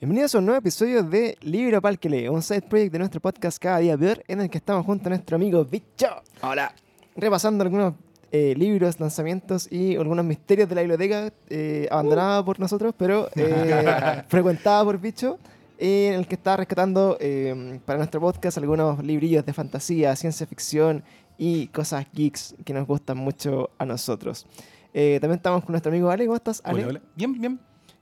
Bienvenidos a un nuevo episodio de Libro Pal que lee, un side project de nuestro podcast Cada Día Peor, en el que estamos junto a nuestro amigo Bicho. Hola. Repasando algunos eh, libros, lanzamientos y algunos misterios de la biblioteca, eh, abandonada por nosotros, pero eh, frecuentada por Bicho, en el que está rescatando eh, para nuestro podcast algunos librillos de fantasía, ciencia ficción y cosas geeks que nos gustan mucho a nosotros. Eh, también estamos con nuestro amigo Ale. ¿Cómo estás, Ale? Hola, hola. Bien, bien.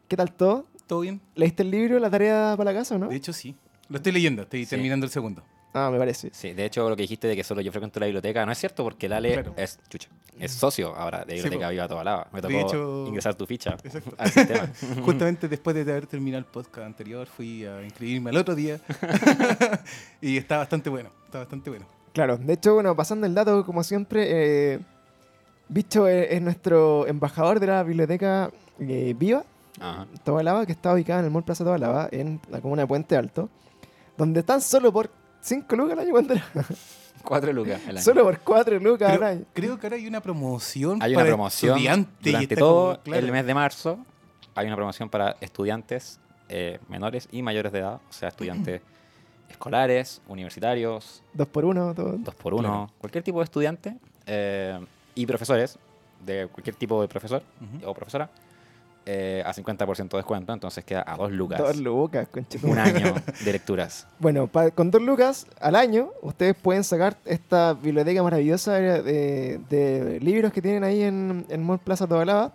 ¿Qué tal todo? ¿Todo bien? ¿Leíste el libro, la tarea para la casa o no? De hecho, sí. Lo estoy leyendo. Estoy Sí. terminando el segundo. Ah, me parece. Sí, de hecho lo que dijiste de que solo yo frecuento la biblioteca no es cierto porque el Ale Claro. es chucha, es socio ahora de Biblioteca. Viva Toda Lava. Me De tocó hecho- ingresar tu ficha Exacto. al sistema. Justamente después de haber terminado el podcast anterior, fui a inscribirme al otro día. y está bastante bueno. Está bastante bueno. Claro, de hecho, bueno, pasando el dato, como siempre, eh, Bicho es, es nuestro embajador de la biblioteca eh, Viva, Ajá. Tobalaba, que está ubicada en el Mall Plaza Tobalaba, en la comuna de Puente Alto, donde están solo por 5 lucas al año, ¿cuánto era? Cuatro lucas al año. Solo por 4 lucas al año. creo que ahora hay una promoción Hay una para promoción estudiantes durante todo como- claro. el mes de marzo. Hay una promoción para estudiantes eh, menores y mayores de edad, o sea, estudiantes escolares, universitarios, 2 por 1 todo. dos por uno, Claro. cualquier tipo de estudiante eh, y profesores de cualquier tipo de profesor o profesora eh, a 50% de descuento, entonces queda a dos lucas. 2 lucas, conchetumare. un año de lecturas. Bueno, pa- con 2 lucas al año, ustedes pueden sacar esta biblioteca maravillosa de, de libros que tienen ahí en, en Mall Plaza Tobalaba.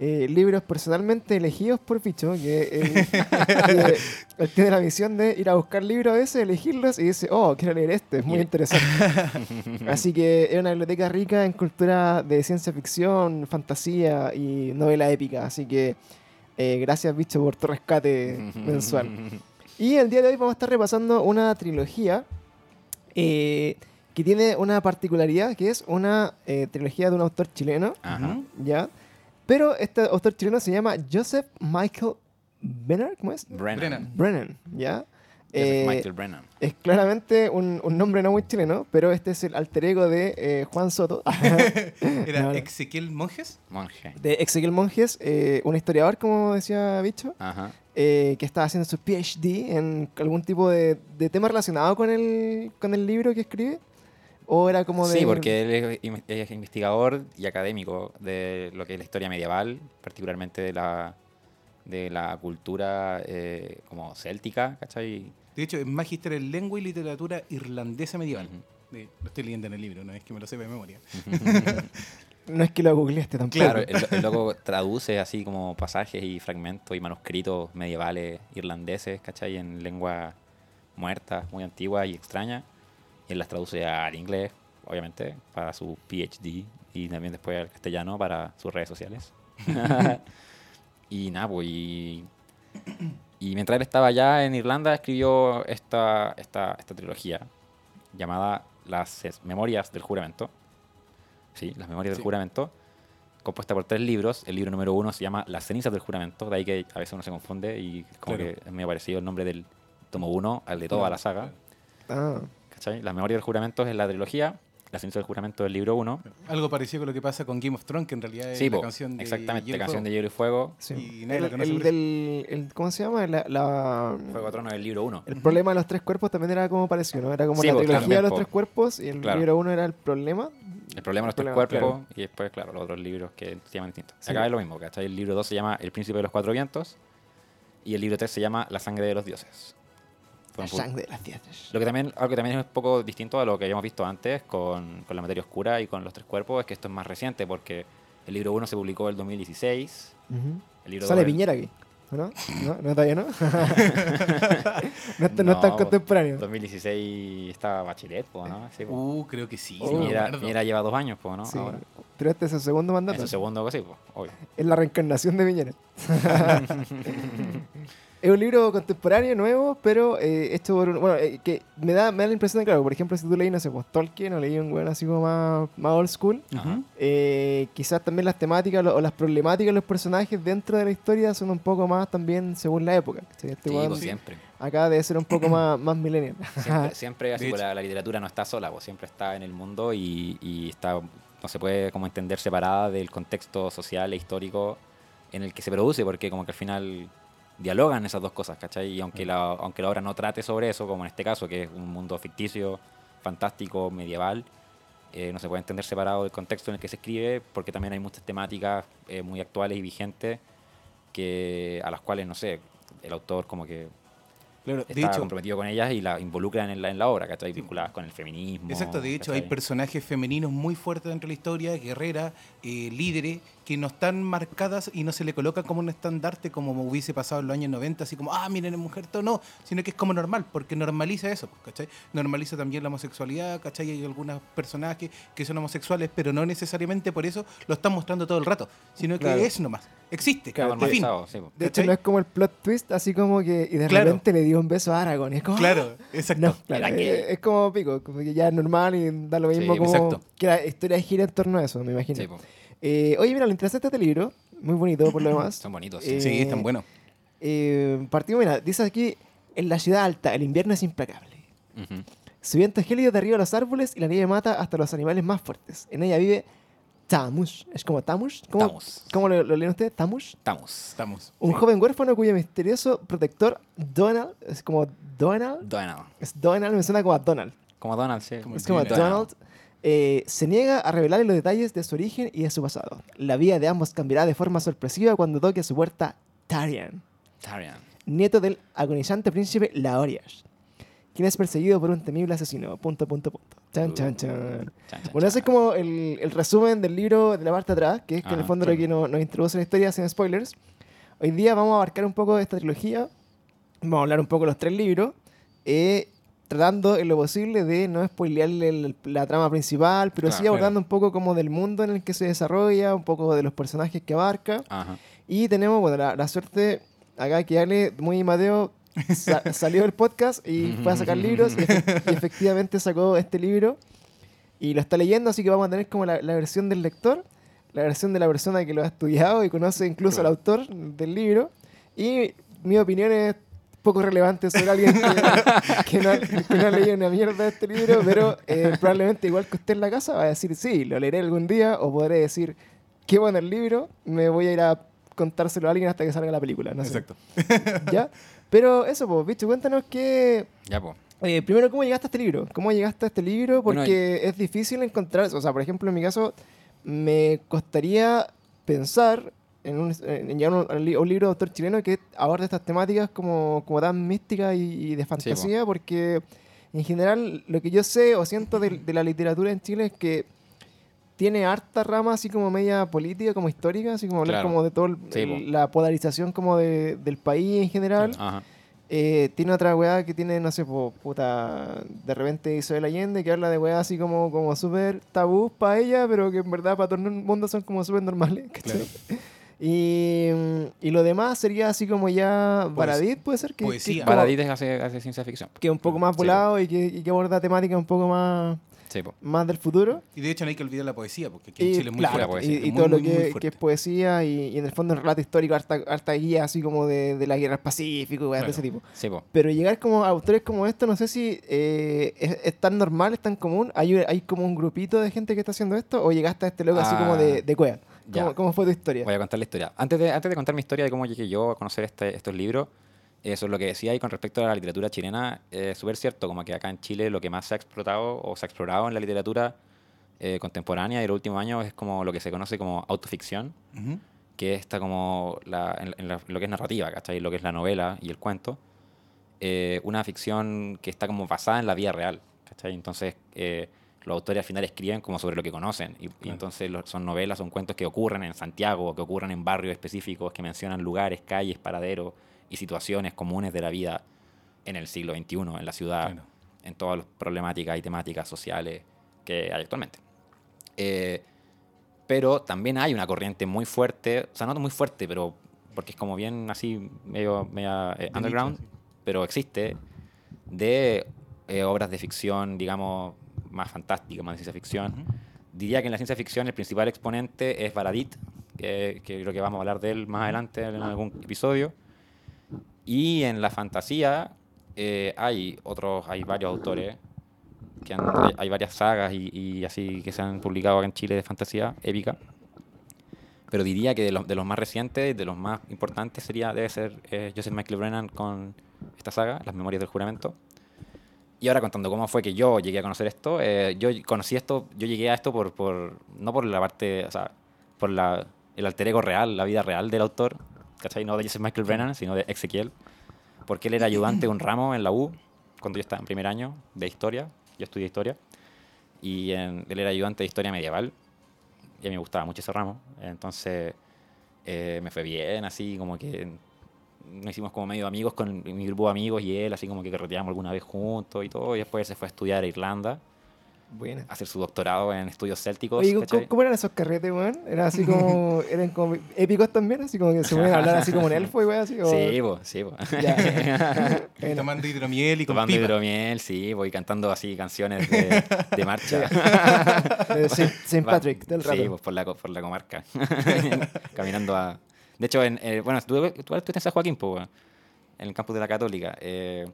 Eh, libros personalmente elegidos por Picho, que él, que él tiene la misión de ir a buscar libros a veces, elegirlos y dice, oh, quiero leer este, es muy interesante. Así que es una biblioteca rica en cultura de ciencia ficción, fantasía y novela épica. Así que eh, gracias, Bicho, por tu rescate mensual. Y el día de hoy vamos a estar repasando una trilogía eh, que tiene una particularidad, que es una trilogía de un autor chileno, Ajá. ¿ya? Pero este autor chileno se llama Joseph Michael Brenner, ¿cómo es? Brennan. Brennan. ¿ya? Joseph Eh, Michael Brennan. es claramente un, un nombre no muy chileno, pero este es el alter ego de eh, Juan Soto, Era No, no. Ezequiel Monjes. Monje. de Ezequiel Monjes, eh, un historiador, como decía Bicho, Ajá. eh, que estaba haciendo su PhD en algún tipo de, de tema relacionado con el, con el libro que escribe. ¿O era como de.? Sí, porque él es, in- es investigador y académico de lo que es la historia medieval, particularmente de la, de la cultura eh, como céltica, ¿cachai? De hecho, es magíster en lengua y literatura irlandesa medieval. Eh, Lo estoy leyendo en el libro, no es que me lo sepa de memoria. No es que lo googleaste tampoco. Claro, el, el loco traduce así como pasajes y fragmentos y manuscritos medievales irlandeses, ¿cachai? En lengua muerta, muy antigua y extraña. Y él las traduce al inglés, obviamente, para su PhD y también después al castellano para sus redes sociales. y nada, pues, y, y mientras él estaba allá en Irlanda, escribió esta, esta, esta trilogía llamada Las Memorias del Juramento. Sí, Las Memorias Sí. del Juramento, compuesta por tres libros. El libro número uno se llama Las Cenizas del Juramento, de ahí que a veces uno se confunde y como Claro. que es medio parecido el nombre del tomo uno al de toda la saga. Ah, ¿Cachai? Las Memorias del Juramento es la trilogía, Las Cenizas del Juramento es el libro uno. Algo parecido con lo que pasa con Game of Thrones, que en realidad es Sí, la po, canción de exactamente, Hielo y canción Fuego. de Hielo y Fuego. sí. Y nadie la el, del. ¿Cómo se llama? La, la- Fuego Trono es el libro uno. el problema de los tres cuerpos también era como parecido, ¿no? Era como Sí, la po, trilogía de los po. tres cuerpos y el Claro. libro uno era el problema. El problema de los tres cuerpos claro. y después, claro, los otros libros que se llaman distintos. Sí. Acá es lo mismo, ¿cachai? El libro 2 se llama El Príncipe de los Cuatro Vientos y el libro 3 se llama La Sangre de los Dioses. Pu- sangre de las dioses. Lo que también, algo que también es un poco distinto a lo que habíamos visto antes con, con la materia oscura y con los tres cuerpos es que esto es más reciente porque el libro 1 se publicó en el 2016. Ujú. El libro Sale Piñera aquí. ¿o ¿No? ¿No? ¿No todavía no? no, está- no es tan No, contemporáneo. 2016 estaba Bachelet, po, ¿no? Sí, po. Uh, creo que sí. Oh. Piñera, acuerdo. Piñera lleva dos años, po, ¿no? Sí. Ahora. Pero este es el segundo Es mandato. su segundo, sí, po, obvio. Es la reencarnación de Piñera. es un libro contemporáneo, nuevo, pero eh, hecho por un... Bueno, eh, que me da, me da la impresión de, claro, por ejemplo, si tú leí, no sé, pues Tolkien o leí un weón así como más, más old school, eh, quizás también las temáticas lo- o las problemáticas de los personajes dentro de la historia son un poco más también según la época. Este Sí, pues siempre. acá debe ser un poco más, más millennial. Siempre, siempre así, De pues, la literatura no está sola, pues, siempre está en el mundo y, y está, no se puede como entender separada del contexto social e histórico en el que se produce, porque como que al final dialogan esas dos cosas, ¿cachai? Y aunque la, aunque la obra no trate sobre eso, como en este caso, que es un mundo ficticio, fantástico, medieval, eh, no se puede entender separado del contexto en el que se escribe, porque también hay muchas temáticas eh, muy actuales y vigentes que, a las cuales, no sé, el autor como que Claro, está de hecho, comprometido con ellas y la involucran en la, en la obra, ¿cachai? Vinculadas con el feminismo. Exacto, de hecho hay personajes femeninos muy fuertes dentro de la historia, guerreras, eh, líderes, que no están marcadas y no se le coloca como un estandarte como hubiese pasado en los años 90, así como, ah, miren, es mujer, todo no, sino que es como normal, porque normaliza eso, ¿cachai? Normaliza también la homosexualidad, ¿cachai? Hay algunos personajes que son homosexuales, pero no necesariamente por eso lo están mostrando todo el rato, sino Claro. que es nomás, existe, Claro, fin. Sí, po. De hecho, no es como el plot twist, así como que. Y de Claro. repente le dio un beso a Aragorn. Y es como. Claro, exacto. No, claro, Era que- es, es como pico, como que ya es normal y da lo mismo Sí, como exacto. que la historia gira en torno a eso, me imagino. Sí, po. Eh, oye, mira, interesante de este libro, muy bonito por lo demás. Son bonitos, sí. Eh, Sí, están buenos. Eh, partimos, mira, dice aquí, en la ciudad alta, el invierno es implacable. Ujú. Su viento gélido derriba los árboles y la nieve mata hasta los animales más fuertes. En ella vive Tamus. Es como Tamus. ¿Cómo, Tamus. ¿cómo lo, lo leen ustedes? Tamus. Estamos. Estamos. Un Sí. joven huérfano cuyo misterioso protector, Donald, es como Donald. Donald. Es Donald, me suena como a Donald. Como Donald, sí. Como Es como Donald. Donald. Eh, se niega a revelarle los detalles de su origen y de su pasado. La vida de ambos cambiará de forma sorpresiva cuando toque a su puerta Tarian, Tarian. nieto del agonizante príncipe Laorias, quien es perseguido por un temible asesino. Punto, punto, punto. Chan, chan, chan. Chan, chan, Bueno, ese es como el, el resumen del libro de la parte de atrás, que es que en el Ajá, fondo lo que nos, nos introduce la historia sin spoilers. Hoy día vamos a abarcar un poco de esta trilogía, vamos a hablar un poco de los tres libros, eh, tratando en lo posible de no spoilearle el- la trama principal, pero Claro, sí abordando un poco como del mundo en el que se desarrolla, un poco de los personajes que abarca. Ajá. Y tenemos, bueno, la, la suerte acá que Ale, muy Mateo, sa- salió del podcast y fue a sacar libros y, y efectivamente sacó este libro y lo está leyendo, así que vamos a tener como la, la versión del lector, la versión de la persona que lo ha estudiado y conoce incluso al autor del libro y mi opinión es poco relevante sobre alguien que, que no, que no ha leído una mierda de este libro, pero eh, probablemente igual que usted en la casa va a decir, sí, lo leeré algún día, o podré decir, qué bueno el libro, me voy a ir a contárselo a alguien hasta que salga la película, no sé. Exacto. ¿Ya? Pero eso, pues, bicho, cuéntanos que... Ya, pues. eh, primero, ¿cómo llegaste a este libro? ¿Cómo llegaste a este libro? Bueno, Porque es difícil encontrar, o sea, por ejemplo, en mi caso, me costaría pensar en, un, en llegar un, a un libro de autor chileno que aborda estas temáticas como, como tan místicas y, y de fantasía, porque en general lo que yo sé o siento de, de la literatura en Chile es que tiene harta rama así como media política, como histórica, así como hablar Claro. como de toda Sí, la polarización como de- del país en general. Ajá. Eh, tiene otra weá que tiene, no sé, po, puta, de repente Isabel Allende, que habla de weá así como, como súper tabú para ella, pero que en verdad para todo el mundo son como súper normales, ¿cachai? Y, y lo demás sería así como ya Baradit, puede ser, que, que, es como- Baradit hace, hace ciencia ficción. que es un poco más Sí, volado y, que, y que aborda temáticas un poco más, Sí, más del futuro. Y de hecho no hay que olvidar la poesía, porque aquí en Y, Chile es muy claro, fuerte. y, sí, y muy, todo lo muy, muy que, fuerte. que es poesía y, y en el fondo un relato histórico, harta, harta guía así como de, de la guerra del Pacífico, weas de Claro. ese tipo. Sí. Pero llegar como a autores como esto, no sé si eh, es, es tan normal, es tan común. ¿Hay, ¿Hay como un grupito de gente que está haciendo esto? ¿O llegaste a este loco así como de, Ah, de cueva? ¿Cómo, ya. cómo fue tu historia? Voy a contar la historia. Antes de, antes de contar mi historia de cómo llegué yo a conocer este- estos libros, eso es lo que decía y con respecto a la literatura chilena, es súper cierto, como que acá en Chile lo que más se ha explotado o se ha explorado en la literatura eh, contemporánea de los últimos años es como lo que se conoce como autoficción, Ujú. que está como la- en, en la- lo que es narrativa, ¿cachai? Lo que es la novela y el cuento. Eh, una ficción que está como basada en la vida real, ¿cachai? Entonces, eh, los autores al final escriben como sobre lo que conocen. Y, entonces lo- son novelas, son cuentos que ocurren en Santiago, que ocurren en barrios específicos, que mencionan lugares, calles, paraderos y situaciones comunes de la vida en el siglo XXI, en la ciudad, Claro. en todas las problemáticas y temáticas sociales que hay actualmente. Eh, pero también hay una corriente muy fuerte, o sea, no muy fuerte, pero porque es como bien así, medio, eh, De underground, pero existe, de eh, obras de ficción, digamos, más fantásticas, más de ciencia ficción. Diría que en la ciencia ficción el principal exponente es Baradit, que, que creo que vamos a hablar de él más adelante en algún episodio. Y en la fantasía eh, hay otros, hay varios autores, que han- hay, hay varias sagas y, y así que se han publicado acá en Chile de fantasía épica. Pero diría que de los, de los más recientes, de los más importantes, sería debe ser eh, Joseph Michael Brennan con esta saga, Las Memorias del Juramento. Y ahora contando cómo fue que yo llegué a conocer esto, eh, yo conocí esto, yo llegué a esto por, por no por la parte, o sea, por la, el alter ego real, la vida real del autor, ¿cachai? No de Joseph Michael Brennan, sino de Ezequiel, porque él era ayudante de un ramo en la U, cuando yo estaba en primer año de historia, yo estudié historia, y en- él era ayudante de historia medieval, y a mí me gustaba mucho ese ramo, entonces eh, me fue bien, así como que nos hicimos como medio amigos con mi grupo de amigos y él, así como que carreteamos alguna vez juntos y todo, y después se fue a estudiar a Irlanda, Buena. a hacer su doctorado en estudios célticos. Oye, ¿cómo, cómo eran esos carretes, weón? Eran así como, eran como épicos también, así como que se ponían a hablar así como en elfo y weón, así como... Sí, po, sí, po. Ya. Bueno. Tomando hidromiel y con Tomando pipa. hidromiel, sí, voy cantando así canciones de, de marcha. De Va- Patrick, del rato. Sí, pues por la, por la comarca. Caminando a... De hecho, en, eh, bueno, tú, tú estuviste en San Joaquín, weón, en el campus de la Católica. Eh,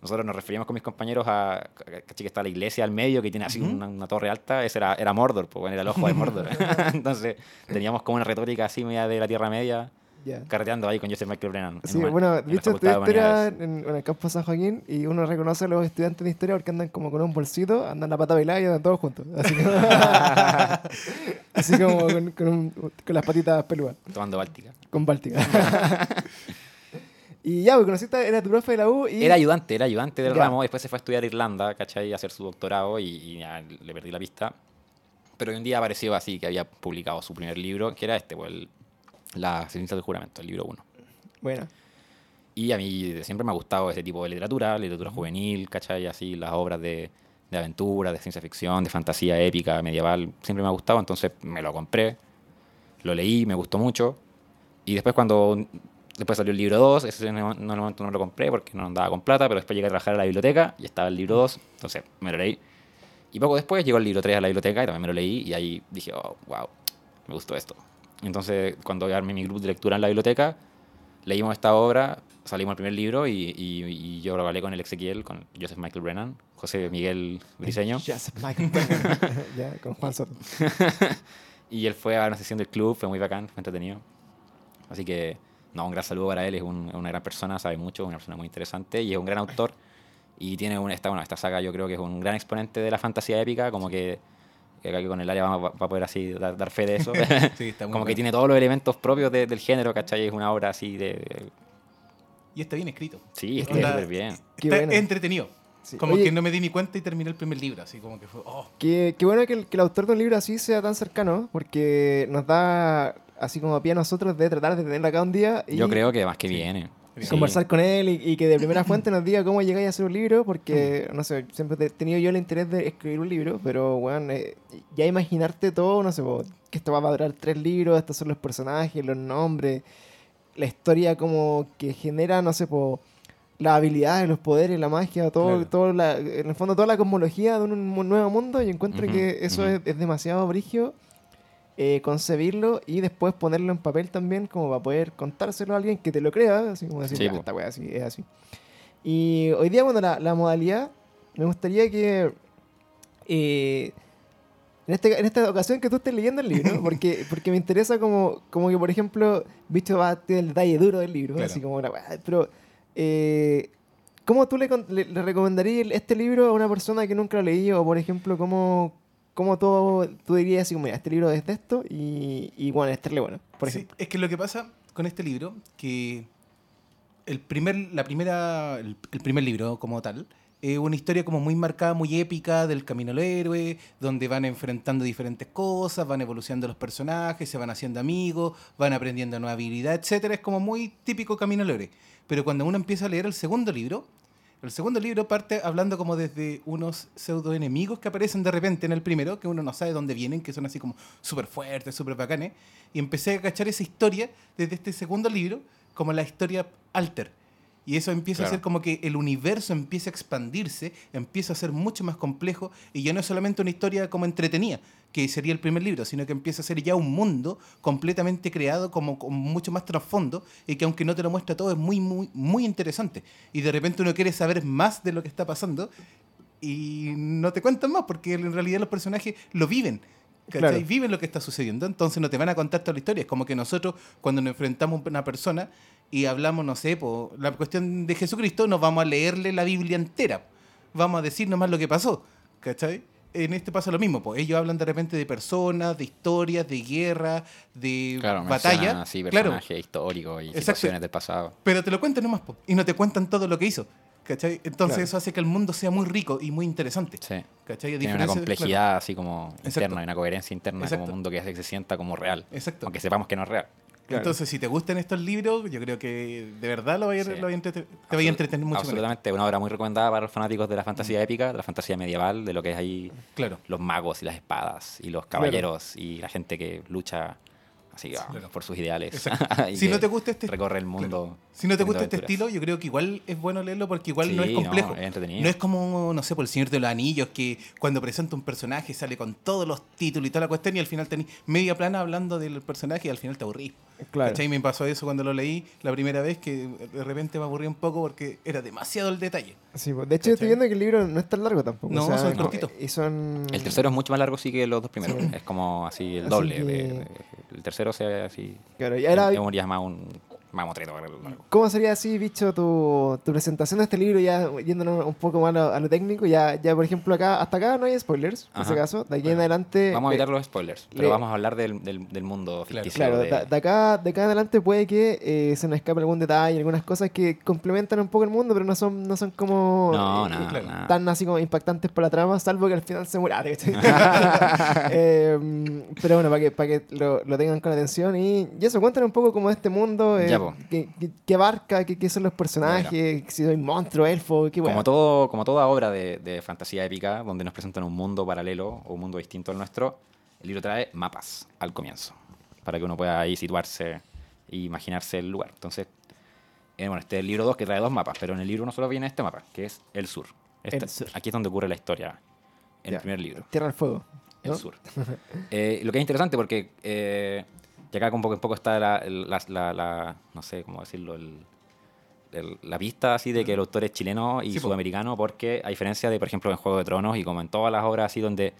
nosotros nos referíamos con mis compañeros a... Que está la iglesia al medio, que tiene así Ujú. una, una torre alta. Ese era, era Mordor, pues, bueno, era el ojo de Mordor. Entonces, teníamos como una retórica así media de la Tierra Media, Ya. carreteando ahí con Joseph Michael Brennan. en Sí, bueno, en dicho de historia en, el campo San Joaquín y uno reconoce a los estudiantes de historia porque andan como con un bolsito, andan la pata bailada y andan todos juntos. Así, como- así como con, con un- con las patitas peludas, Tomando Báltica. con báltica. y ya, porque conociste, era tu profe de la U y... Era ayudante, era ayudante del ramo. Después se fue a estudiar a Irlanda, ¿cachai? A hacer su doctorado y, y ya le perdí la pista. Pero un día apareció así que había publicado su primer libro, que era este, pues, el- La ciencia del juramento, el libro 1. Bueno, Y a mí siempre me ha gustado ese tipo de literatura, literatura juvenil, ¿cachai? Así las obras de, de aventura, de ciencia ficción, de fantasía épica, medieval. Siempre me ha gustado, entonces me lo compré, lo leí, me gustó mucho. Y después cuando... Después salió el libro 2, ese en el en el momento no lo compré porque no andaba con plata, pero después llegué a trabajar a la biblioteca y estaba el libro 2, entonces me lo leí. Y poco después llegó el libro 3 a la biblioteca y también me lo leí y ahí dije, oh, wow, me gustó esto. Entonces, cuando armé mi grupo de lectura en la biblioteca, leímos esta obra, salimos al primer libro y, y- y yo lo hablé con el Ezequiel, con Joseph Michael Brennan, José Miguel Briseño, Joseph Michael Brennan. ya, con Juan Soto. y él fue a una sesión del club, fue muy bacán, fue entretenido. Así que, no, un gran saludo para él, es un- es una gran persona, sabe mucho, una persona muy interesante y es un gran autor. Y tiene una, esta, bueno, esta saga yo creo que es un gran exponente de la fantasía épica, como que, que acá con el área va, va a poder así dar, dar fe de eso. Sí, está muy como que tiene todos los elementos propios de- del género, ¿cachai? Es una obra así de... Y está bien escrito. Sí, está súper bien. Qué está bueno. entretenido. Sí. Como Oye, que no me di ni cuenta y terminé el primer libro, así como que fue, oh, Qué, qué bueno que el, que el autor de un libro así sea tan cercano, porque nos da así como pie a nosotros de tratar de tenerlo acá un día y Yo creo que más que Sí. viene. Sí. conversar con él y, y que de primera fuente nos diga cómo llegáis a hacer un libro, porque, no sé, siempre he tenido yo el interés de escribir un libro, pero, bueno, ya imaginarte todo, no sé, que esto va a durar tres libros, estos son los personajes, los nombres, la historia como que genera, no sé, po, las habilidades, los poderes, la magia, todo, Claro. todo la, en el fondo toda la cosmología de un, nuevo mundo y encuentro que eso es demasiado brigio eh, concebirlo y después ponerlo en papel también como para poder contárselo a alguien que te lo crea, así como decir, Sí, "Ya, po. esta wea así, es así. Y hoy día, bueno, la, la modalidad, me gustaría que eh, en, este, en esta ocasión que tú estés leyendo el libro, porque, porque me interesa como, como que, por ejemplo, Bicho va a tener el detalle duro del libro, Claro. así como una pero eh, ¿cómo tú le, le, le recomendarías este libro a una persona que nunca lo ha leído? O, por ejemplo, ¿cómo, cómo tú, tú dirías así como, mira, este libro es de esto y, y bueno, este es bueno, por Sí, ejemplo? es que lo que pasa con este libro, que el primer, la primera, el, el primer libro como tal, es una historia como muy marcada, muy épica del camino al héroe, donde van enfrentando diferentes cosas, van evolucionando los personajes, se van haciendo amigos, van aprendiendo nueva habilidad, etcétera. Es como muy típico camino al héroe. Pero cuando uno empieza a leer el segundo libro, el segundo libro parte hablando como desde unos pseudo enemigos que aparecen de repente en el primero, que uno no sabe dónde vienen, que son así como súper fuertes, súper bacanes. Y empecé a cachar esa historia desde este segundo libro como la historia alter. Y eso empieza a ser como que el universo empieza a expandirse, empieza a ser mucho más complejo y ya no es solamente una historia como entretenida, que sería el primer libro, sino que empieza a ser ya un mundo completamente creado como con mucho más trasfondo y que aunque no te lo muestra todo es muy, muy, muy interesante. Y de repente uno quiere saber más de lo que está pasando y no te cuentan más porque en realidad los personajes lo viven. Claro. Viven lo que está sucediendo, entonces no te van a contar toda la historia. Es como que nosotros, cuando nos enfrentamos a una persona y hablamos, no sé, por la cuestión de Jesucristo, nos vamos a leerle la Biblia entera. Vamos a decir nomás lo que pasó, ¿cachai? En este pasa lo mismo, pues ellos hablan de repente de personas, de historias, de guerra, de Claro, batalla. mencionan así claro, personajes históricos y Exacto. situaciones del pasado. pero te lo cuentan nomás, po, y no te cuentan todo lo que hizo. ¿Cachai? Entonces Claro. eso hace que el mundo sea muy rico y muy interesante. Sí. ¿Cachai? Tiene una complejidad así como Exacto. interna y una coherencia interna Exacto. como un mundo que hace que se sienta como real. Exacto. Aunque sepamos que no es real. Claro. Entonces, si te gustan estos libros, yo creo que de verdad lo vaya, Sí. lo te vaya a entretener mucho. Absolutamente, una obra muy recomendada para los fanáticos de la fantasía Mm. épica, de la fantasía medieval, de lo que es ahí Claro. los magos y las espadas y los caballeros y la gente que lucha así ah, Claro. por sus ideales. Y Si no que te gusta este recorre el mundo. claro. Si no te gusta este estilo, yo creo que igual es bueno leerlo porque igual no es no, complejo. es entretenido. No es como, no sé, por el Señor de los Anillos, que cuando presenta un personaje sale con todos los títulos y toda la cuestión y al final tenés media plana hablando del personaje y al final te aburrís. Claro. ¿Cachai? Me pasó eso cuando lo leí la primera vez, que de repente me aburrí un poco porque era demasiado el detalle. Sí, pues, de hecho, estoy ¿Cachai? viendo que el libro no es tan largo tampoco. No, o sea, son no, cortitos. Y son. El tercero es mucho más largo sí que los dos primeros. Sí. Es como así el Así doble. que- de- tercero se ve así. Claro, y un mamotreto. largo. ¿cómo sería así, bicho, tu, tu presentación de este libro? Ya yéndonos un poco más a lo, a lo técnico. Ya, ya, por ejemplo, acá hasta acá no hay spoilers, en ese caso. De aquí en adelante. Vamos a eh, evitar los spoilers, pero le- vamos a hablar del, del, del mundo ficticio. Claro, de- de, de acá, de acá en adelante puede que eh, se nos escape algún detalle, algunas cosas que complementan un poco el mundo, pero no son, no son como No, eh, nada, claro. tan así como impactantes para la trama, salvo que al final se muera. Eh, pero bueno, para que, para que lo, lo tengan con atención y, y eso, cuéntanos un poco como de este mundo, eh, Ya, po. qué, qué- qué abarca, qué, qué son los personajes, si hay monstruo, elfo, qué Como, bueno. todo, como toda obra de, de fantasía épica, donde nos presentan un mundo paralelo o un mundo distinto al nuestro, el libro trae mapas al comienzo, para que uno pueda ahí situarse e imaginarse el lugar. Entonces, eh, bueno, este es el libro 2 que trae dos mapas, pero en el libro 1 solo viene este mapa, que es el sur. Este- El sur. Aquí es donde ocurre la historia, en Ya. el primer libro. Tierra del Fuego. El ¿no? sur. Eh, lo que es interesante porque eh, y acá un poco, un poco está la, el- la- la- la- no sé cómo decirlo, el- el- la pista así de que el autor es chileno y Sí, sudamericano porque a diferencia de, por ejemplo, en Juego de Tronos y como en todas las obras así donde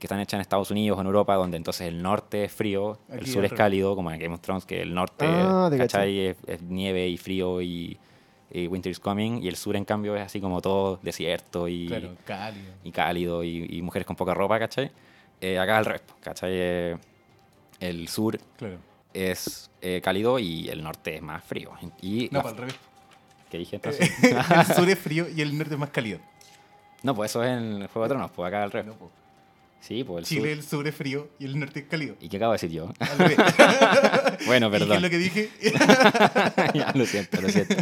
que están hechas en Estados Unidos o en Europa, donde entonces el norte es frío, el sur es cálido, como en Game of Thrones, que el norte Ah. Es, es nieve y frío y, y Winter is Coming, y el sur en cambio es así como todo desierto y, Claro, cálido. y cálido y, y mujeres con poca ropa, ¿cachai? Eh, acá al revés, ¿cachai? Eh, el sur Claro. es eh, cálido y el norte es más frío. Y No, la- para el revés. ¿Qué dije entonces? el sur es frío y el norte es más cálido. no, pues eso es en el Juego de Tronos, pues acá al revés. No, po. Sí, pues el Chile, sur. el sur es frío y el norte es cálido. ¿Y qué acabo de decir yo? Bueno, ¿Y qué perdón. es lo que dije? Ya, lo siento, lo siento.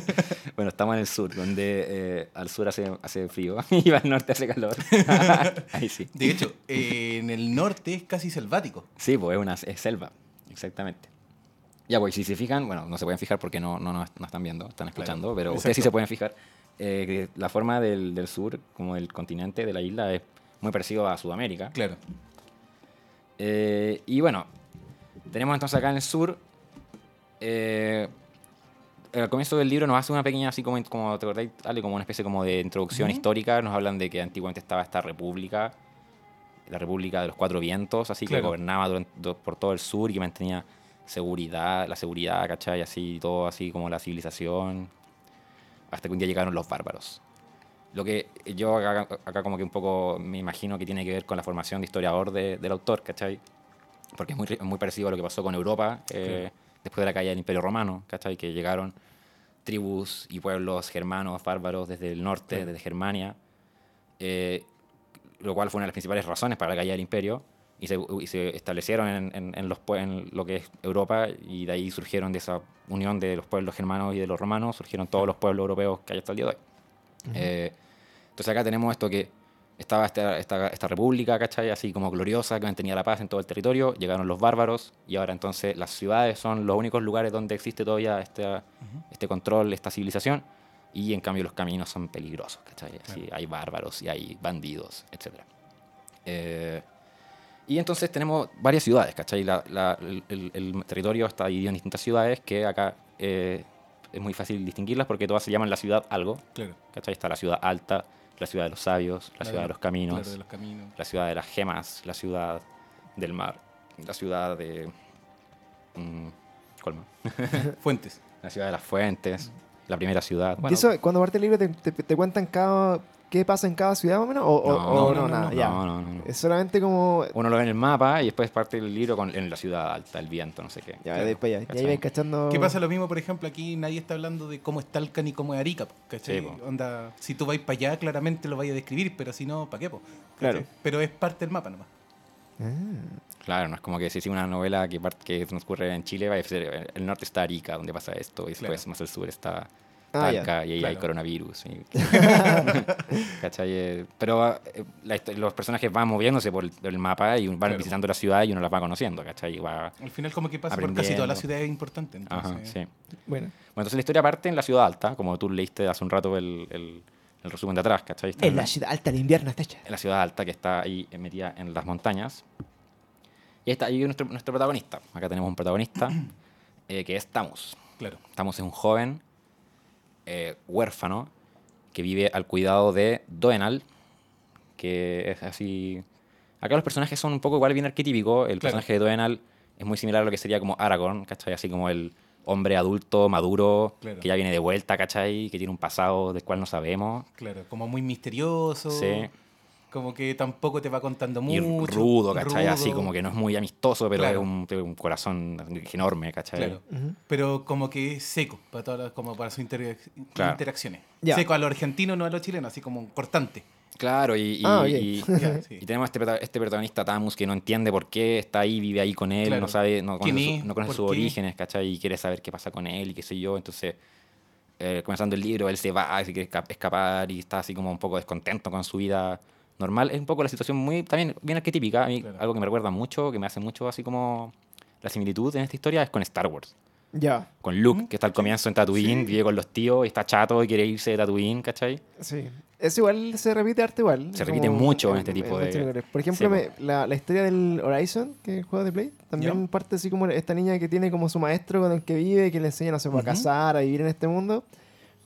Bueno, estamos en el sur, donde eh, al sur hace, hace frío y al norte hace calor. Ahí sí. De hecho, eh, en el norte es casi selvático. Sí, pues es una es selva, exactamente. Ya, pues si se fijan, bueno, no se pueden fijar porque no, no, no, no están viendo, están escuchando, Claro, pero ustedes sí se pueden fijar. eh, la forma del, del sur, como el continente de la isla, es muy parecido a Sudamérica. Claro. Eh, y bueno, tenemos entonces acá en el sur. eh, al comienzo del libro nos hace una pequeña, así como, como te acordáis, Ale, como una especie como de introducción Ujú. histórica. Nos hablan de que antiguamente estaba esta república, la república de los cuatro vientos, así que Claro. gobernaba durante- por todo el sur y que mantenía seguridad, la seguridad, ¿cachai? Así, todo así como la civilización. Hasta que un día llegaron los bárbaros. Lo que yo acá, acá como que un poco me imagino que tiene que ver con la formación de historiador de- del autor, ¿cachai? Porque es muy, muy parecido a lo que pasó con Europa eh, después de la caída del Imperio Romano, ¿cachai? Que llegaron tribus y pueblos germanos, bárbaros desde el norte, Claro. desde Germania, eh, lo cual fue una de las principales razones para la caída del imperio, y se, y se establecieron en, en- en los, en lo que es Europa, y de ahí surgieron de esa unión de los pueblos germanos y de los romanos, surgieron todos los pueblos europeos que hay hasta el día de hoy. Eh, entonces acá tenemos esto que estaba esta, esta, esta república, ¿cachai? Así como gloriosa, que mantenía la paz en todo el territorio, llegaron los bárbaros y ahora entonces las ciudades son los únicos lugares donde existe todavía este, este control, esta civilización, y en cambio los caminos son peligrosos, ¿cachai? Así, hay bárbaros y hay bandidos, etc. Eh, y entonces tenemos varias ciudades, ¿cachai? La- la- el, el- el territorio está dividido en distintas ciudades que acá eh, es muy fácil distinguirlas porque todas se llaman la ciudad algo, Claro. ¿cachai? Está la ciudad alta, la ciudad de los sabios, la ciudad de los caminos, Claro, de los caminos. la ciudad de las gemas, la ciudad del mar, la ciudad de... mm, ¿Cuál más? Fuentes. La ciudad de las fuentes, la primera ciudad. ¿Y Bueno, eso, cuando parte el libro, te, te- te cuentan cada, qué pasa en cada ciudad más o menos? ¿O, No, o no, no, nada? no, ya. no, no, no. Es solamente como... Uno lo ve en el mapa y después parte el libro con, en la ciudad alta, el viento, no sé qué. Ya, de ahí para allá. Y ahí ¿Cachai? vais cachando... ¿Qué pasa lo mismo, por ejemplo, aquí nadie está hablando de cómo es Talca ni cómo es Arica, ¿cachai? Sí. Onda, si tú vais para allá, claramente lo vais a describir, pero si no, ¿para qué? po? Claro. Pero es parte del mapa nomás. Ah, Claro, no es como que si una novela que, que transcurre en Chile, va a ser, el norte está Arica, donde pasa esto, y después Claro. más al sur está Ah, Talca, y ahí hay claro. coronavirus. y- ¿Cachai? Eh, Pero eh, la los personajes van moviéndose por el, el mapa y van Claro. visitando la ciudad y uno las va conociendo, ¿cachai? Y va- Al final como que pasa por casi todas las Aprendiendo. ciudades importantes. Ajá, Entonces, sí. bueno. Bueno, entonces la historia parte en la ciudad alta, como tú leíste hace un rato el, el- el resumen de atrás, ¿cachai? Está En la ciudad alta, el invierno está hecha. en la ciudad alta que está ahí eh, metida en las montañas. Y está ahí nuestro, nuestro protagonista. Acá tenemos un protagonista eh, que es Tamus. Claro. Tamus es un joven eh, huérfano que vive al cuidado de Doenal, que es así... Acá los personajes son un poco igual bien arquetípicos. El Claro. personaje de Doenal es muy similar a lo que sería como Aragorn, ¿cachai? Así como el hombre adulto, maduro, Claro. que ya viene de vuelta, ¿cachai? Que tiene un pasado del cual no sabemos. Claro, como muy misterioso. Sí. Como que tampoco te va contando Y mucho. rudo, ¿cachai? Así rudo. como que no es muy amistoso, pero Claro. es un, tiene un corazón enorme, ¿cachai? Claro. Ujú. Pero como que es seco para todas como para sus interac- Claro. interacciones. Ya. Seco a lo argentino, no a lo chileno, así como cortante. Claro, y, y- Ah, y- Ya, sí. y tenemos este, este protagonista Tamus que no entiende por qué está ahí, vive ahí con él, Claro. no sabe, no ¿Quién conoce, su- no conoce ¿Por sus qué? orígenes, ¿cachai? Y quiere saber qué pasa con él y qué sé yo. Entonces, eh, comenzando el libro, él se va, se quiere esca- escapar y está así como un poco descontento con su vida normal. Es un poco la situación muy, también bien arquetípica. A mí, Claro. algo que me recuerda mucho, que me hace mucho así como la similitud en esta historia es con Star Wars. Ya, Con Luke, Mm, que está al comienzo en Tatooine, Sí. vive con los tíos y está chato y quiere irse de Tatooine, ¿cachai? sí. Eso igual se repite arte igual. Se repite mucho en este tipo de- lugares. Por ejemplo, Sí, me- la, la historia del Horizon, que es el juego de Play, también Ya. parte así como esta niña que tiene como su maestro con el que vive, que le enseña, no sé, a Ujú. cazar, a vivir en este mundo,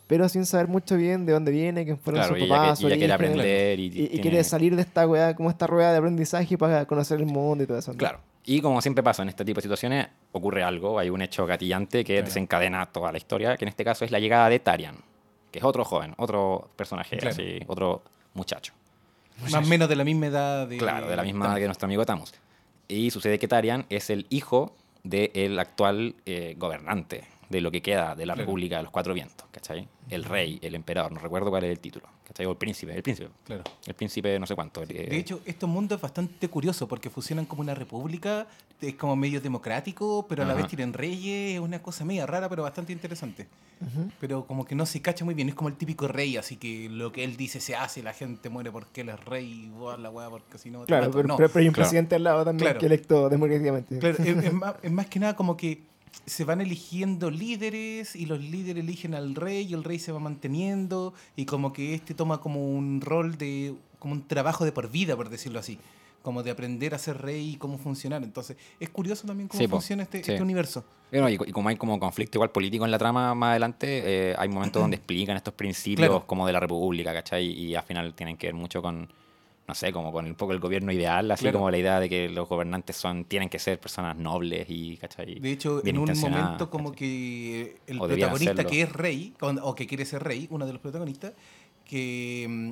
pero sin saber mucho bien de dónde viene, quién fueron Claro, sus y ella, papás, y ella quiere aprender y, Y, y tiene- quiere salir de esta weá, como esta rueda de aprendizaje para conocer el mundo y todo eso. ¿no? Claro. Y como siempre pasa en este tipo de situaciones, ocurre algo, hay un hecho gatillante que Claro. desencadena toda la historia, que en este caso es la llegada de Tarian, que es otro joven, otro personaje, Claro. así, otro muchacho. Más o menos de la misma edad de. Claro, de la misma edad que nuestro amigo Tamus. Y sucede que Tarian es el hijo del actual eh, gobernante de lo que queda de la Claro. República de los Cuatro Vientos, ¿cachai? El rey, el emperador, no recuerdo cuál es el título, ¿cachai? O el príncipe, el príncipe. Claro. El príncipe no sé cuánto. eh, De hecho, este mundo es bastante curioso porque funcionan como una república, es como medio democrático, pero a la Ajá. vez tienen reyes, es una cosa media rara, pero bastante interesante. Ujú. Pero como que no se cacha muy bien, es como el típico rey, así que lo que él dice se hace, la gente muere porque él es rey, y la weá, porque si no. Claro, pero, No. pero hay un Claro. presidente al lado también Claro. que electo democráticamente. Claro, es, es más, es más que nada como que se van eligiendo líderes y los líderes eligen al rey y el rey se va manteniendo y como que este toma como un rol de, como un trabajo de por vida, por decirlo así, como de aprender a ser rey y cómo funcionar. Entonces, es curioso también cómo Sí, funciona este, sí. este universo. Bueno, y, y como hay como conflicto igual político en la trama más adelante, eh, hay momentos donde explican estos principios Claro. como de la república, ¿cachai? Y al final tienen que ver mucho con, no sé, como con un poco el gobierno ideal, así Claro. como la idea de que los gobernantes son tienen que ser personas nobles y, ¿cachai? De hecho, Bien en un momento como ¿cachai? que el O protagonista que es rey, o que quiere ser rey, uno de los protagonistas, que mm,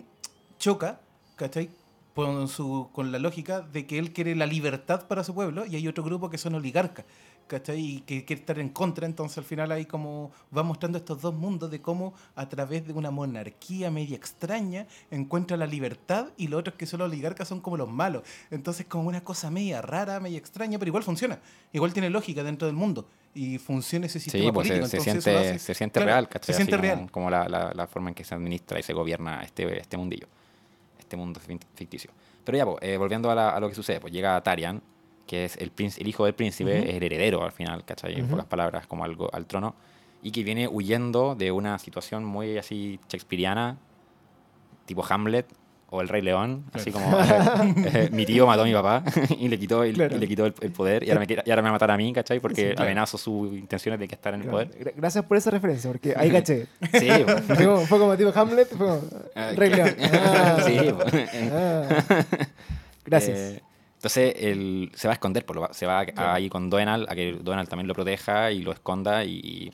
choca, ¿cachai? Con, su, con la lógica de que él quiere la libertad para su pueblo y hay otro grupo que son oligarcas, ¿cachai? Y que quiere estar en contra, entonces al final ahí como va mostrando estos dos mundos de cómo a través de una monarquía media extraña encuentra la libertad y los otros que son los oligarcas son como los malos. Entonces como una cosa media rara, media extraña, pero igual funciona. Igual tiene lógica dentro del mundo y funciona ese sistema Sí, pues se, político. se eso siente, hace- se siente claro, real, ¿cachai? Se Así siente como, real. Como la, la- la forma en que se administra y se gobierna este, este mundillo, este mundo ficticio. Pero ya, pues, eh, volviendo a, la- a lo que sucede, pues llega Tarian, que es el, príncipe- el hijo del príncipe, Ujú. es el heredero al final, ¿cachai? En Ujú. pocas palabras, como algo al trono, y que viene huyendo de una situación muy así shakespeariana, tipo Hamlet o el Rey León, así como eh, mi tío mató a mi papá y le quitó, el, Claro. y le quitó el, el poder y ahora, me, y ahora me va a matar a mí, ¿cachai? Porque Sí, claro. amenazo sus intenciones de que estar en el Claro. poder. Gra- Gracias por esa referencia, porque ahí caché. Sí. Fue como, fue como tipo Hamlet, fue como Ah, Rey León. Ah, Sí, ah. Gracias. Eh, Entonces él se va a esconder, por lo, se va a- Claro. ahí con Doenal, a que Doenal también lo proteja y lo esconda y,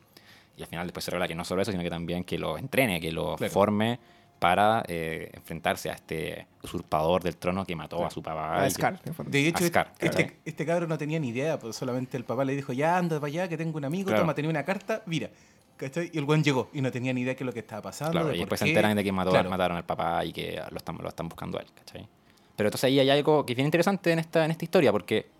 y al final después se revela que no solo eso, sino que también que lo entrene, que lo Claro. forme para eh, enfrentarse a este usurpador del trono que mató a su papá. Que- Scar. De hecho, Ascar, este, claro. este cabro no tenía ni idea, pues solamente el papá le dijo, ya anda para allá, que tengo un amigo, Claro. toma, tenía una carta, mira. ¿Cachai? Y el buen llegó y no tenía ni idea de qué es lo que estaba pasando. Claro, de y por después se qué. enteran de que mató, Claro. mataron al papá y que lo están, lo están buscando a él, ¿cachai? Pero entonces ahí hay algo que es bien interesante en esta, en esta historia, porque,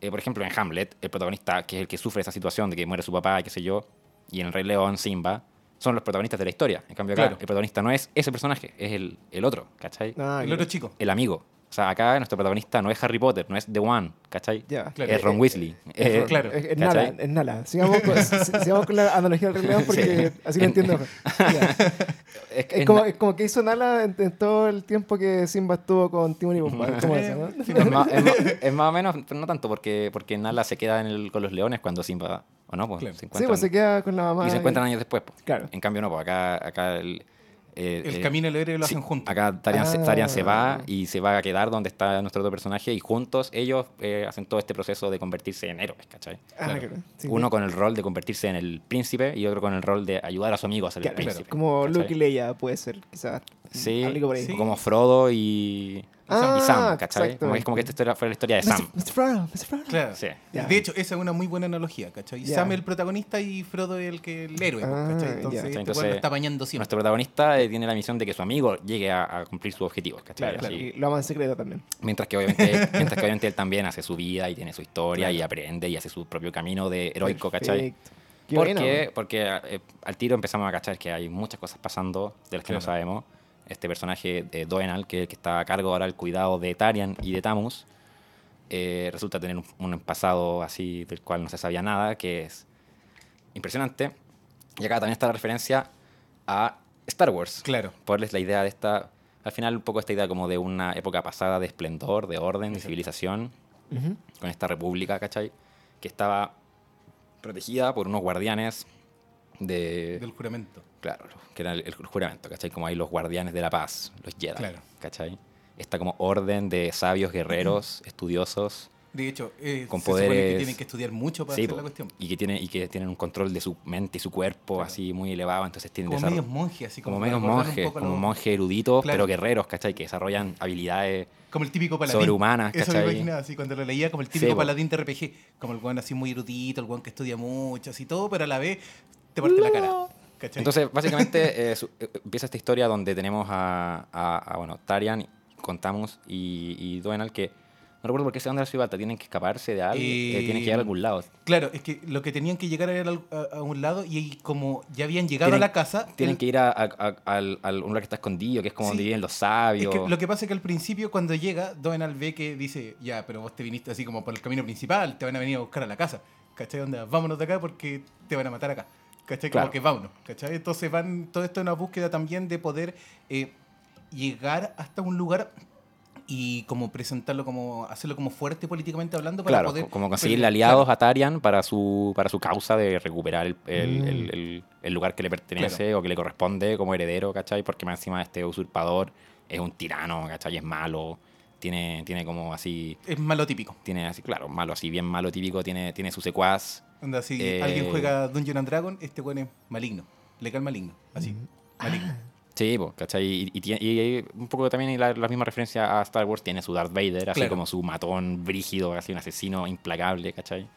eh, por ejemplo, en Hamlet, el protagonista, que es el que sufre esa situación de que muere su papá y qué sé yo, y en El Rey León, Simba, son los protagonistas de la historia. En cambio, acá Claro. el protagonista no es ese personaje, es el, el otro, ¿cachai? Ah, El otro chico. El amigo. O sea, acá nuestro protagonista no es Harry Potter, no es The One, ¿cachai? Ya. Claro. Es Ron Weasley. Eh, Claro. Es, nada, es nada. Sigamos con, si- sigamos con la analogía del Rey León porque así lo En- entiendo. Es, Es es como, es como que hizo Nala en, en todo el tiempo que Simba estuvo con Timon y Pumba. Es más, es más- es más o menos, pero no tanto, porque, porque Nala se queda en el- con los leones cuando Simba, ¿o no? Pues, Claro. se Sí, pues se queda con la mamá. y se encuentran años después. pues. Claro. En cambio, no, pues acá, acá el, eh, El eh, camino del héroe lo sí, hacen juntos. Acá Tarian, se- Ah. Tarian se va y se va a quedar donde está nuestro otro personaje y juntos ellos eh, hacen todo este proceso de convertirse en héroes, ¿cachai? Ah, Claro. claro. Sí, Uno con el rol de convertirse en el príncipe y otro con el rol de ayudar a su amigo a ser claro, el príncipe. Como ¿cachai? Luke y Leia puede ser, quizás. Sí, Algo por ahí. Sí. como Frodo y, Ah, y Sam, ¿cachai? exacto. Como, es como que esta historia fuera la historia de Mr. Sam. Mr. Frodo, Mr. Frodo. Claro. Sí. Ya. De hecho, esa es una muy buena analogía, ¿cachai? Ya. Sam es el protagonista y Frodo es el, que, el héroe, Ah, ¿cachai? Entonces, este Entonces, lo está bañando siempre. Nuestro protagonista eh, tiene la misión de que su amigo llegue a, a cumplir sus objetivos, ¿cachai? Claro, Así. Y lo ama en secreto también. Mientras que obviamente, mientras que obviamente él también hace su vida y tiene su historia y aprende y hace su propio camino de heroico, ¿cachai? Perfecto. Qué Porque, bueno. porque eh, al tiro empezamos a cachar que hay muchas cosas pasando de las que no Claro. sabemos. Este personaje de Doenal, que, que está a cargo ahora del cuidado de Tarian y de Tamus, eh, resulta tener un, un pasado así del cual no se sabía nada, que es impresionante. Y acá también está la referencia a Star Wars. Claro. Ponerles la idea de esta, al final un poco esta idea como de una época pasada de esplendor, de orden, de civilización, Ujú. con esta república, ¿cachai? Que estaba protegida por unos guardianes de... Del juramento. Claro, que era el, el juramento, ¿cachai? Como hay los guardianes de la paz, los Jedi, Claro. ¿cachai? Esta como orden de sabios guerreros, estudiosos, De hecho, eh, Con se supone que poderes- tienen que estudiar mucho para sí, hacer po, la cuestión. y que, tiene, y que tienen un control de su mente y su cuerpo Claro. así muy elevado, entonces tienen Como medios monjes, así como, como medios monjes, como lo- monjes eruditos, Claro. pero guerreros, ¿cachai? Que desarrollan habilidades Como el típico paladín. sobrehumanas, Eso me ¿cachai? imaginaba así cuando lo leía como el típico po. paladín de RPG. Como el weón así muy erudito, el weón que estudia mucho, así todo, pero a la vez te parte la cara. ¿Cachai? Entonces, básicamente, eh, su- eh, empieza esta historia donde tenemos a, a- a, bueno, Tarian, contamos, y, y Doenal, que no recuerdo por qué se van de la ciudad, tienen que escaparse de algo, eh, tienen que llegar a algún lado. Claro, es que lo que tenían que llegar era a, a un lado y como ya habían llegado Tienen- a la casa. Tienen el- que ir a, al, al un lugar que está escondido, que es como Sí. donde viven los Es sabios. que lo que pasa es que al principio cuando llega, Doenal ve que dice, ya, pero vos te viniste así como por el camino principal, te van a venir a buscar a la casa. ¿Cachai? Onda, vámonos de acá porque te van a matar acá. ¿Cachai? Como Claro. que vámonos. ¿Cachai? Entonces van, todo esto es una búsqueda también de poder eh, llegar hasta un lugar y como presentarlo como, hacerlo como fuerte políticamente hablando para Claro, poder... co- como conseguirle aliados claro, a Tarian para su, para su causa de recuperar el, el- Mm. el- el- el lugar que le pertenece o que le corresponde como heredero, ¿cachai? Porque más encima este usurpador es un tirano, ¿cachai? Es malo, tiene, tiene como así, Es malo típico. tiene así, claro, malo, así bien malo típico, tiene, tiene su secuaz. Onda, si Eh, alguien juega Dungeon and Dragon, este weón es maligno. Legal maligno. Así. Mm. Maligno. Sí, po, ¿cachai? Y, y tiene- y un poco también la, la misma referencia a Star Wars tiene su Darth Vader, así Claro. como su matón brígido, así un asesino implacable, ¿cachai?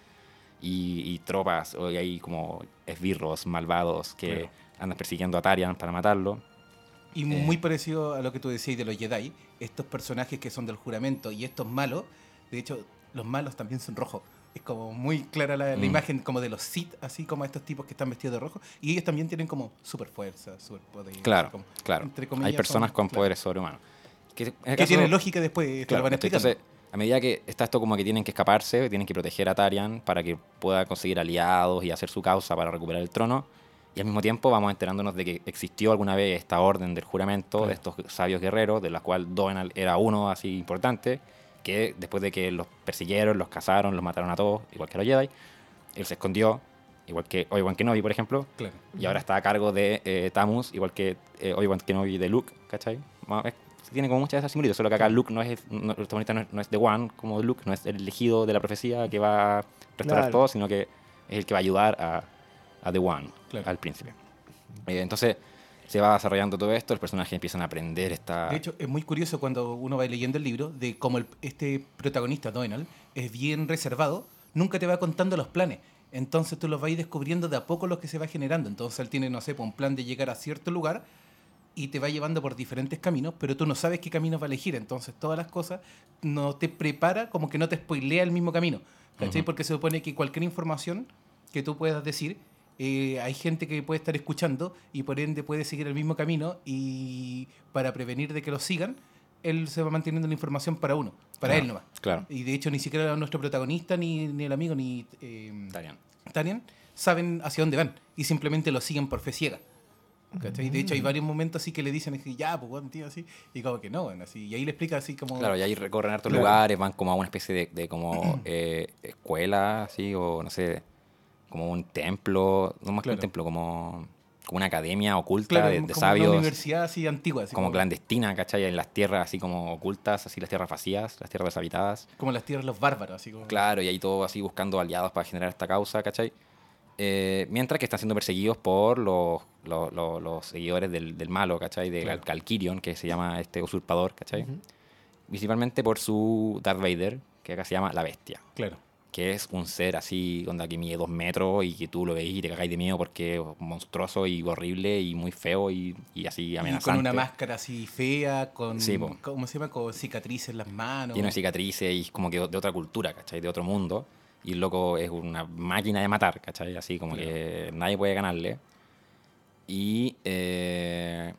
Y, y tropas, o y hay como esbirros malvados que Claro. andan persiguiendo a Tarian para matarlo. Y Eh. muy parecido a lo que tú decías de los Jedi, estos personajes que son del juramento y estos malos, de hecho, los malos también son rojos. Es como muy clara la, la Mm. imagen como de los Sith, así como estos tipos que están vestidos de rojo. Y ellos también tienen como super fuerza, super poder. Claro, como- claro. entre comillas, Hay personas son- con claro. poderes sobrehumanos. Que, Que tiene lógica después, Claro, lo van explicando. entonces, a medida que está esto como que tienen que escaparse, tienen que proteger a Tarian para que pueda conseguir aliados y hacer su causa para recuperar el trono. Y al mismo tiempo vamos enterándonos de que existió alguna vez esta orden del juramento de estos sabios guerreros, de la cual Donald era uno así importante, que después de que los persiguieron, los cazaron, los mataron a todos, igual que los Jedi, él se escondió, igual que Obi-Wan Kenobi, por ejemplo, Claro. y ahora está a cargo de eh, Tamus, igual que eh, Obi-Wan Kenobi de Luke, ¿cachai? Es- tiene como muchas de esas similitudes, solo que acá Luke no es, no, el protagonista no es, no es The One como Luke, no es el elegido de la profecía que va a restaurar Claro. todo, sino que es el que va a ayudar a, a The One, Claro. al príncipe. Eh, entonces se va desarrollando todo esto, los personajes empiezan a aprender esta... De hecho, es muy curioso cuando uno va leyendo el libro de cómo el- este protagonista, Donald, es bien reservado, nunca te va contando los planes. Entonces tú los vas a ir descubriendo de a poco los que se va generando. Entonces él tiene, no sé, pues, un plan de llegar a cierto lugar y te va llevando por diferentes caminos, pero tú no sabes qué camino va a elegir. Entonces todas las cosas no te prepara, como que no te spoilea el mismo camino. ¿Cachai? Ujú. Porque se supone que cualquier información que tú puedas decir, eh, hay gente que puede estar escuchando y por ende puede seguir el mismo camino y para prevenir de que lo sigan, él se va manteniendo la información para uno, para Ah, él nomás. Claro, Y de hecho ni siquiera nuestro protagonista, ni, ni el amigo, ni eh, Darian. Tarian saben hacia dónde van y simplemente lo siguen por fe ciega. ¿cachai? De hecho, hay varios momentos así que le dicen, así, ya, pues, bueno, tío, así, y como que no, bueno, así, y ahí le explica así como... Claro, y ahí recorren hartos Claro. lugares, van como a una especie de, de como eh, escuela, así, o no sé, como un templo, no más que Claro. un templo, como, como una academia oculta claro, de, de como una sabios, universidad así antigua, así como clandestina, ¿cachai? En las tierras así como ocultas, así las tierras vacías, las tierras deshabitadas. como las tierras de los bárbaros, así como... Claro, y ahí todo así buscando aliados para generar esta causa, ¿cachai? Eh, mientras que están siendo perseguidos por los, los, los- los seguidores del, del malo, ¿cachai? De Claro. Calquirion, que se llama este usurpador, ¿cachai? Principalmente por su Darth Vader, que acá se llama la bestia. Claro. Que es un ser así, onda que mide dos metros y que tú lo veis y te cagáis de miedo porque es monstruoso y horrible y muy feo y, y así Y amenazante. con una máscara así fea, con... Sí. ¿Cómo se llama? Con cicatrices en las manos. Tiene cicatrices y es como que de otra cultura, ¿cachai? De otro mundo. Y el loco es una máquina de matar, ¿cachai? Así como Claro. que nadie puede ganarle. Y eh,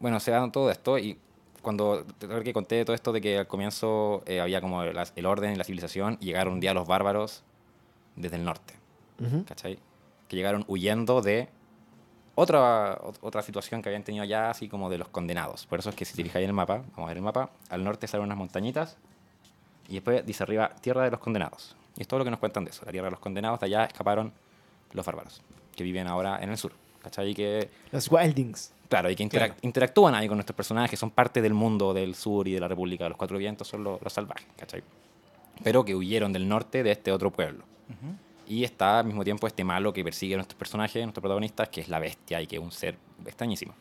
bueno, se da todo esto y cuando que conté todo esto de que al comienzo eh, había como las- el orden y la civilización y llegaron un día los bárbaros desde el norte, Ujú. ¿cachai? Que llegaron huyendo de otra, ot- otra situación que habían tenido allá, así como de los condenados. Por eso es que si te fijáis en el mapa, vamos a ver el mapa, al norte salen unas montañitas y después dice arriba Tierra de los Condenados. Y es todo lo que nos cuentan de eso. La Tierra de los Condenados, de allá escaparon los bárbaros, que viven ahora en el sur. ¿Cachai? Que, Los Wildings. Claro, y que interac- Claro. interactúan ahí con nuestros personajes, son parte del mundo del sur y de la República de los Cuatro Vientos, son los, los salvajes, ¿cachai? Pero que huyeron del norte de este otro pueblo. Ujú. Y está al mismo tiempo este malo que persigue a nuestros personajes, nuestros protagonistas, que es la bestia y que es un ser extrañísimo.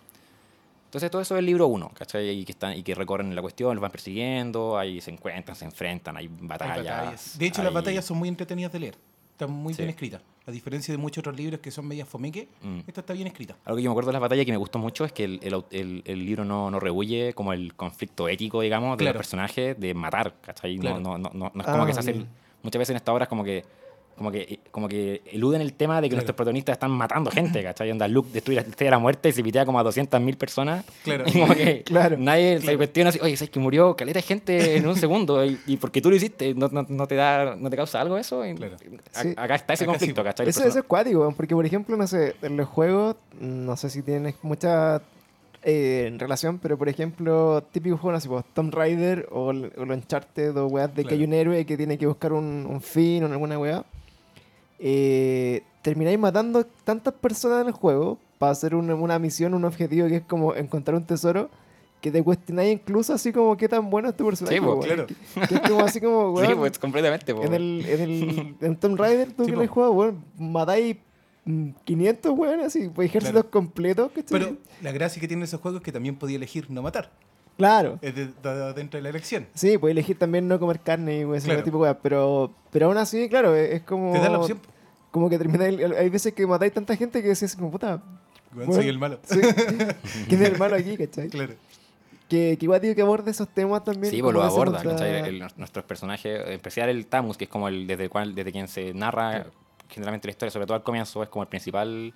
Entonces todo eso es el libro 1, ¿cachai? Y que, están, y que recorren la cuestión, los van persiguiendo, ahí se encuentran, se enfrentan, hay Hay batallas. batallas. De hecho, las hay- batallas son muy entretenidas de leer. Están muy Sí. bien escritas. A diferencia de muchos otros libros que son medias fomeque, Mm. esta está bien escrita. Algo que yo me acuerdo de las batallas que me gustó mucho es que el, el el- el libro no, no rehuye como el conflicto ético, digamos, de Claro. los personajes de matar, ¿cachai? Claro. No, no, no, no, no es Ah, como que se hace... Muchas veces en estas obras como que como que, como que eluden el tema de que Claro. nuestros protagonistas están matando gente, ¿cachai? Onda, Luke destruye la estrella de la muerte y se pitea como a 200.000 personas. Claro. Y como que Claro. nadie se Claro. cuestiona así, oye, ¿sabes que murió caleta de gente en un segundo? ¿Y, y por qué tú lo hiciste? ¿No, no, no te da, ¿No te causa algo eso? Y- Claro. a- Sí. Acá está ese Acá conflicto, sí. ¿cachai? Los Eso, eso es cuático, porque por ejemplo, no sé, en los juegos, no sé si tienes mucha eh, relación, pero por ejemplo, típico juego, no sé, pues, Tomb Raider o, o Uncharted o weas de que hay un héroe que tiene que buscar un, un fin o alguna wea, eh, termináis matando tantas personas en el juego para hacer una, una misión, un objetivo que es como encontrar un tesoro. Que te cuestionáis incluso así como qué tan bueno es tu personaje. Sí, po, weón. claro. Que, que es como así como, Sí, pues completamente. po. en el, en el en Tomb Raider, tú Sí, que lo has jugado, weón, matáis mm, 500 weones así, pues ejércitos Claro. completos. Pero la gracia que tienen esos juegos es que también podía elegir no matar. claro. Es de- de- dentro de la elección. Sí, puedes elegir también no comer carne y ese Claro. tipo de weas, pero, pero aún así, claro, es, es como... Te da la opción. Como que termináis, hay veces que matáis tanta gente que decís como, puta, Bueno. Soy el malo. sí, ¿quién es el malo aquí, cachai? Claro. Que, que igual digo que aborde esos temas también. Sí, pues lo aborda, ¿cachai? El- nuestros personajes, en especial el Tamus, que es como el desde el cual, desde quien se narra generalmente la historia, sobre todo al comienzo, es como el principal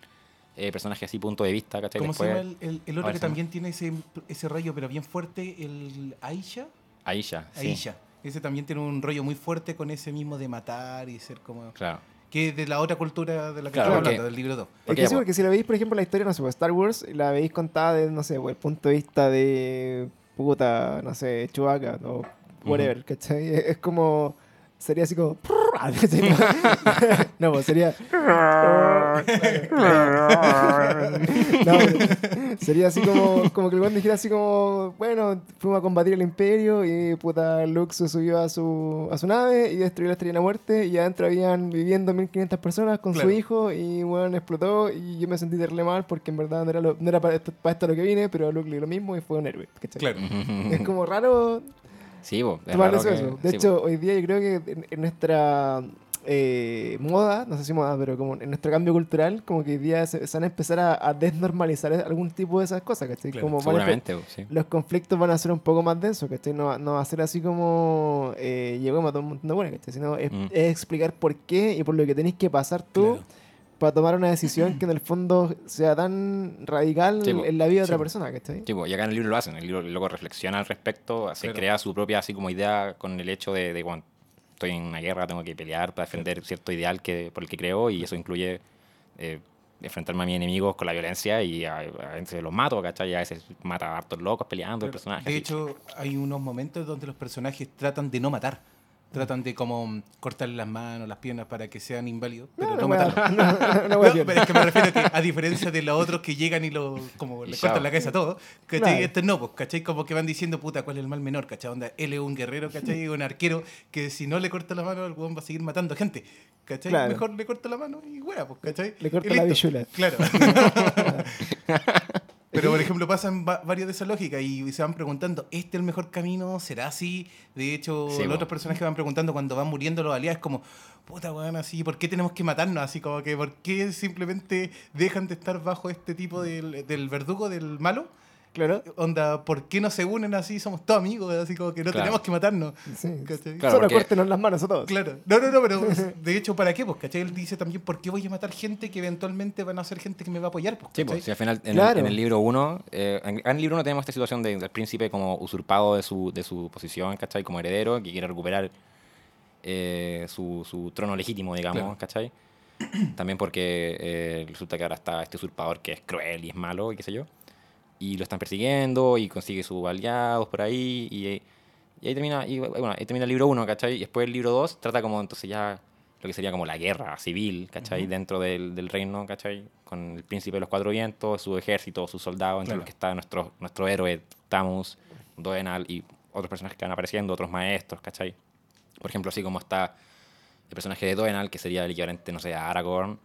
eh, personaje así, punto de vista, ¿cachai? ¿Cómo se Después, llama el, el- el otro que se también tiene ese, ese rayo, pero bien fuerte? El Aisha. Aisha, sí, Aisha. Ese también tiene un rollo muy fuerte con ese mismo de matar y ser como... claro. Que es de la otra cultura de la que Claro, estamos porque- hablando, del libro 2. Es Porque que sí, po. porque si la veis, por ejemplo, la historia, no sé, pues, Star Wars, la veis contada desde, no sé, pues, el punto de vista de puta, no sé, Chewbacca o whatever, ¿cachai? Es, es como, sería así como, No. no, pues sería. No, pero sería así como, como que el weón dijera así como, bueno, fuimos a combatir el imperio y puta Luke se subió a su, a su nave y destruyó la estrella de la muerte y adentro habían viviendo 1500 personas con Claro. su hijo y bueno, explotó y yo me sentí terrible mal porque en verdad no era, lo- no era para, esto, para esto lo que vine, pero a Luke le dio lo mismo y fue un héroe. ¿cachai? Claro. Es como raro Sí, po, es raro que- eso. De sí, hecho, hoy día yo creo que en, en nuestra eh, moda, no sé si moda, pero como en nuestro cambio cultural, como que hoy día se, se van a empezar a, a desnormalizar algún tipo de esas cosas, ¿cachai? Claro, como van a seguramente, sí. los conflictos van a ser un poco más densos, ¿cachai? No, no va a ser así como eh, llegó y mató un montón de buenas, ¿cachai? Sino es, Mm. es explicar por qué y por lo que tenéis que pasar tú Claro. Para tomar una decisión que en el fondo sea tan radical Sí, en la vida de Sí, otra persona, ¿cachai? Sí, y acá en el libro lo hacen, el libro luego reflexiona al respecto, se Claro. crea su propia así como idea con el hecho de, de cuando estoy en una guerra tengo que pelear para defender cierto ideal que, por el que creo y eso incluye eh, enfrentarme a mis enemigos con la violencia y a, a veces los mato, ¿cachai? Y a veces mata a hartos locos peleando el personaje. De así. hecho, hay unos momentos donde los personajes tratan de no matar. Tratan de como cortarle las manos, las piernas para que sean inválidos, pero no, no, No, pero es que me refiero a que a diferencia de los otros que llegan y lo, como le cortan la cabeza a todos, ¿cachai? Este no, pues, ¿cachai? Como que van diciendo, puta, ¿cuál es el mal menor? ¿cachai? Onda, él es un guerrero, ¿cachai? Un arquero que si no le corta la mano, el weón va a seguir matando gente, ¿cachai? Claro. Mejor le corta la mano y wea, pues, ¿cachai? Le corta la bichula. Claro. Pero, por ejemplo, pasan va- varios de esa lógica y se van preguntando, ¿este es el mejor camino? ¿Será así? De hecho, Sí, los otros personajes van preguntando cuando van muriendo los aliados, como, puta, weón, así, ¿por qué tenemos que matarnos? Así como que, ¿por qué simplemente dejan de estar bajo este tipo del, del verdugo, del malo? Claro. Onda, ¿por qué no se unen así? Somos todos amigos, así como que no Claro. tenemos que matarnos. Sí. Claro, Solo porque- córtenos las manos a todos. Claro. No, no, no, pero de hecho, ¿para qué? Pues, ¿cachai? Él dice también, ¿por qué voy a matar gente que eventualmente van a ser gente que me va a apoyar? Pues, Sí, pues, si al final en, Claro. el, en el libro 1, en, en el libro 1 tenemos esta situación de- del príncipe como usurpado de su, de su posición, ¿cachai? Como heredero, que quiere recuperar eh, su, su trono legítimo, digamos, Claro. ¿cachai? También porque eh, resulta que ahora está este usurpador que es cruel y es malo y qué sé yo. Y lo están persiguiendo y consigue sus aliados por ahí y, y ahí termina, y, bueno, ahí termina el libro 1, ¿cachai? Y después el libro 2 trata como entonces ya lo que sería como la guerra civil, ¿cachai? Dentro del, del reino, ¿cachai? Con el príncipe de los cuatro vientos, su ejército, sus soldados, entre Claro. los que está nuestro, nuestro héroe Tamus, Doenal y otros personajes que van apareciendo, otros maestros, ¿cachai? Por ejemplo, así como está el personaje de Doenal, que sería el equivalente, no sé, a Aragorn,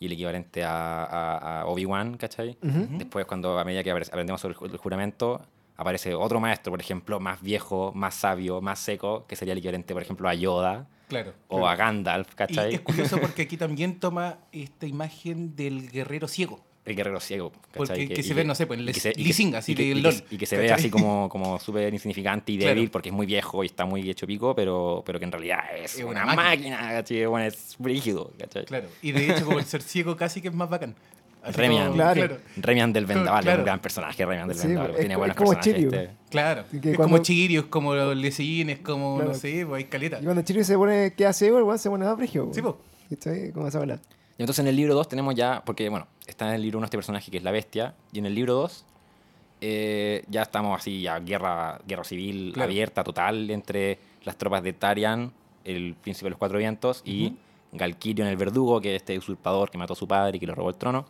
y el equivalente a, a- a Obi-Wan, ¿cachai? Después, cuando a medida que aprendemos sobre el ju- el juramento, aparece otro maestro, por ejemplo, más viejo, más sabio, más seco, que sería el equivalente, por ejemplo, a Yoda Claro. o a Gandalf, Y ¿cachai? es curioso porque aquí también toma esta imagen del guerrero ciego. El guerrero ciego, Porque que y se ve, no sé, pues, y Les- que se- y que- Lising, así que- de que- LOL, Y que se ve así como, como súper insignificante y Claro. débil porque es muy viejo y está muy hecho pico, pero, pero que en realidad es, Es una, una máquina, ¿cachai? Bueno, es brígido, ¿cachai? Claro. Y de hecho, como el ser ciego casi que es más bacán. Así Remian, como- Claro. Remian del Vendaval, es Claro. un gran personaje, Remian del Sí, Vendaval. es Tiene buenos es como personajes. Este. Claro. Que es cuando- como Chirio, es como Lesín, es como, Claro. no sé, pues hay caleta. Y cuando Chiri se pone, queda ciego, el weón se pone más brígido. Sí, weón. po. ¿Cachai? ¿Cómo se habla? Y entonces en el libro 2 tenemos ya, porque bueno, está en el libro 1 este personaje que es la bestia, y en el libro 2 eh, ya estamos así, ya guerra, guerra civil Claro. abierta, total, entre las tropas de Tarian, el príncipe de los cuatro vientos, y Galkirion el verdugo, que es este usurpador que mató a su padre y que le robó el trono.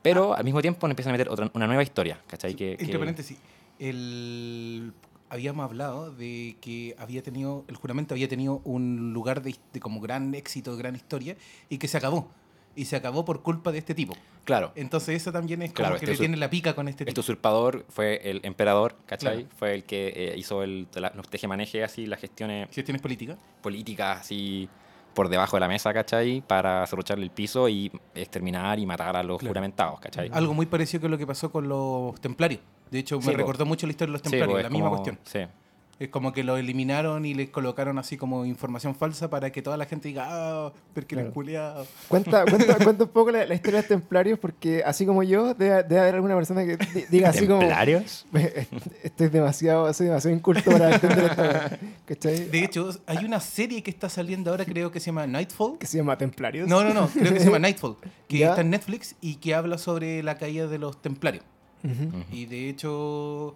Pero al mismo tiempo nos empiezan a meter otra, una nueva historia, ¿cachai? Que, Entre que- paréntesis, el... habíamos hablado de que había tenido, el juramento había tenido un lugar de, de como gran éxito, gran historia, y que se acabó. Y se acabó por culpa de este tipo. Claro, Entonces eso también es como Claro, que este le tiene la pica con este este tipo. usurpador fue el emperador, ¿cachai? Claro. Fue el que eh, hizo el, la- los tejemanejes, así, las gestiones Gestiones políticas. políticas así por debajo de la mesa, ¿cachai? Para cerrucharle el piso y exterminar y matar a los Claro. juramentados, ¿cachai? Algo muy parecido que lo que pasó con los templarios. De hecho, Sí, me po. recordó mucho la historia de los Sí, templarios, pues, la misma como- cuestión. Sí. Es como que lo eliminaron y les colocaron así como información falsa para que toda la gente diga, ah, porque Claro. eres culiao". Cuenta, cuenta, cuenta un poco la, la historia de los templarios, porque así como yo, debe, debe haber alguna persona que di- diga así como. ¿Templarios? Estoy demasiado, soy demasiado inculto para entender esto. ¿Cachai? De hecho, hay una serie que está saliendo ahora, creo que se llama Nightfall. que se llama Templarios. No, no, no, creo que se llama Nightfall, que ¿Ya? está en Netflix y que habla sobre la caída de los templarios. Y de hecho,